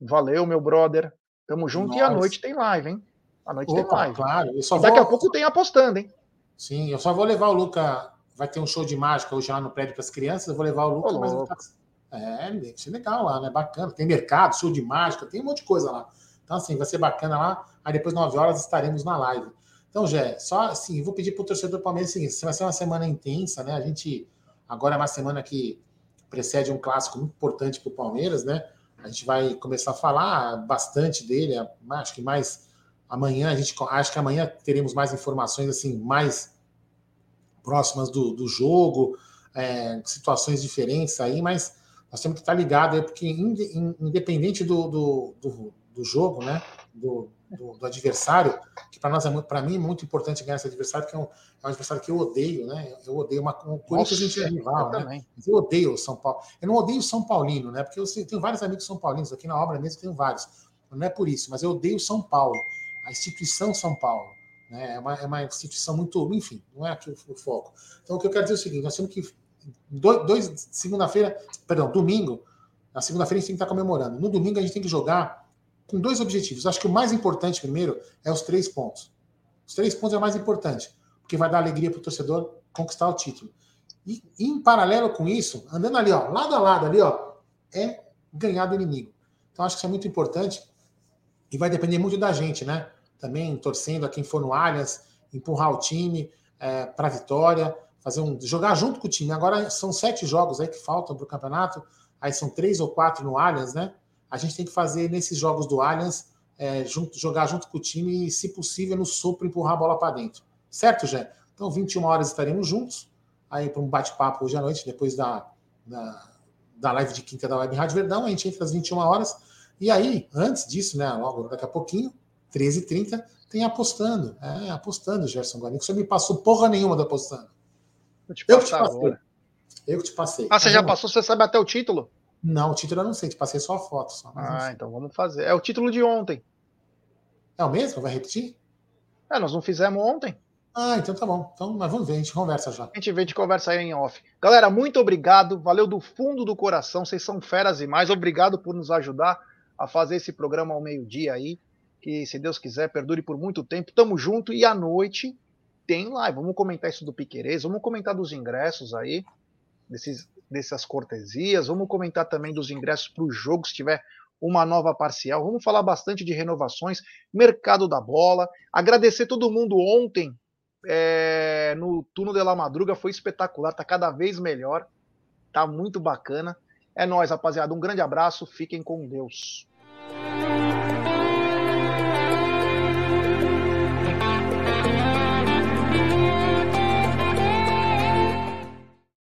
Valeu, meu brother. Tamo junto Nossa. e à noite tem live, hein? À noite Opa, tem live. Claro. Eu só daqui vou... a pouco tem apostando, hein? Sim, eu só vou levar o Luca. Vai ter um show de mágica hoje lá no prédio para as crianças. Eu vou levar o Luca, mas. É, vai ser legal lá, né? Bacana. Tem mercado, show de mágica, tem um monte de coisa lá. Então, assim, vai ser bacana lá. Aí depois, 9 horas, estaremos na live. Então, Jé, só assim, vou pedir para o torcedor do Palmeiras o seguinte: vai ser uma semana intensa, né? A gente agora é uma semana que precede um clássico muito importante para o Palmeiras, né? A gente vai começar a falar bastante dele, acho que mais amanhã, a gente acho que amanhã teremos mais informações assim, mais próximas do, do jogo, é, situações diferentes aí, mas nós temos que estar ligados aí, porque independente do, do, do, do jogo, né? Do, do, do adversário, que para nós é para mim é muito importante ganhar esse adversário, porque é um, é um adversário que eu odeio, né? Eu odeio uma o Corinthians a gente é rival, né? Mas eu odeio o São Paulo. Eu não odeio o São Paulino, né? Porque eu tenho vários amigos são paulinos aqui na obra mesmo, tenho vários. Não é por isso, mas eu odeio São Paulo, a instituição São Paulo. Né? É, uma, é uma instituição muito, enfim, não é aqui o, o foco. Então o que eu quero dizer é o seguinte: nós temos que dois, dois segunda-feira, perdão, domingo, na segunda-feira a gente tem que estar comemorando. No domingo a gente tem que jogar com dois objetivos. Acho que o mais importante, primeiro, é os três pontos. Os três pontos é o mais importante, porque vai dar alegria para o torcedor conquistar o título. E, em paralelo com isso, andando ali, ó, lado a lado, ali, ó, é ganhar do inimigo. Então, acho que isso é muito importante e vai depender muito da gente, né? Também torcendo a quem for no Allianz, empurrar o time é, para a vitória, fazer um jogar junto com o time. Agora são sete jogos aí que faltam para o campeonato, aí são três ou quatro no Allianz, né? A gente tem que fazer nesses jogos do Allianz, é, junto, jogar junto com o time e, se possível, no sopro empurrar a bola para dentro. Certo, Jé? Então, 21 horas estaremos juntos, aí para um bate-papo hoje à noite, depois da, da, da live de quinta da Web Rádio Verdão, a gente entra às 21 horas. E aí, antes disso, né, logo daqui a pouquinho, 13h30, tem apostando. É, apostando, Gerson Guarani. Você me passou porra nenhuma do apostando. Eu te, eu te passei. Eu te passei. Ah, você já passou? Você sabe até o título? Não, o título eu não sei, te passei só a foto. Só, ah, então vamos fazer. É o título de ontem. É o mesmo? Vai repetir? É, nós não fizemos ontem. Ah, então tá bom. Então, mas vamos ver, a gente conversa já. A gente vê, a gente conversa aí em off. Galera, muito obrigado. Valeu do fundo do coração. Vocês são feras e mais. Obrigado por nos ajudar a fazer esse programa ao meio-dia aí. Que, se Deus quiser, perdure por muito tempo. Tamo junto. E à noite tem live. Vamos comentar isso do Piquerez. Vamos comentar dos ingressos aí. Desses, dessas cortesias. Vamos comentar também dos ingressos para o jogo, se tiver uma nova parcial. Vamos falar bastante de renovações, mercado da bola. Agradecer todo mundo ontem é, no turno de la madruga foi espetacular, tá cada vez melhor, tá muito bacana. É nós, rapaziada. Um grande abraço, fiquem com Deus.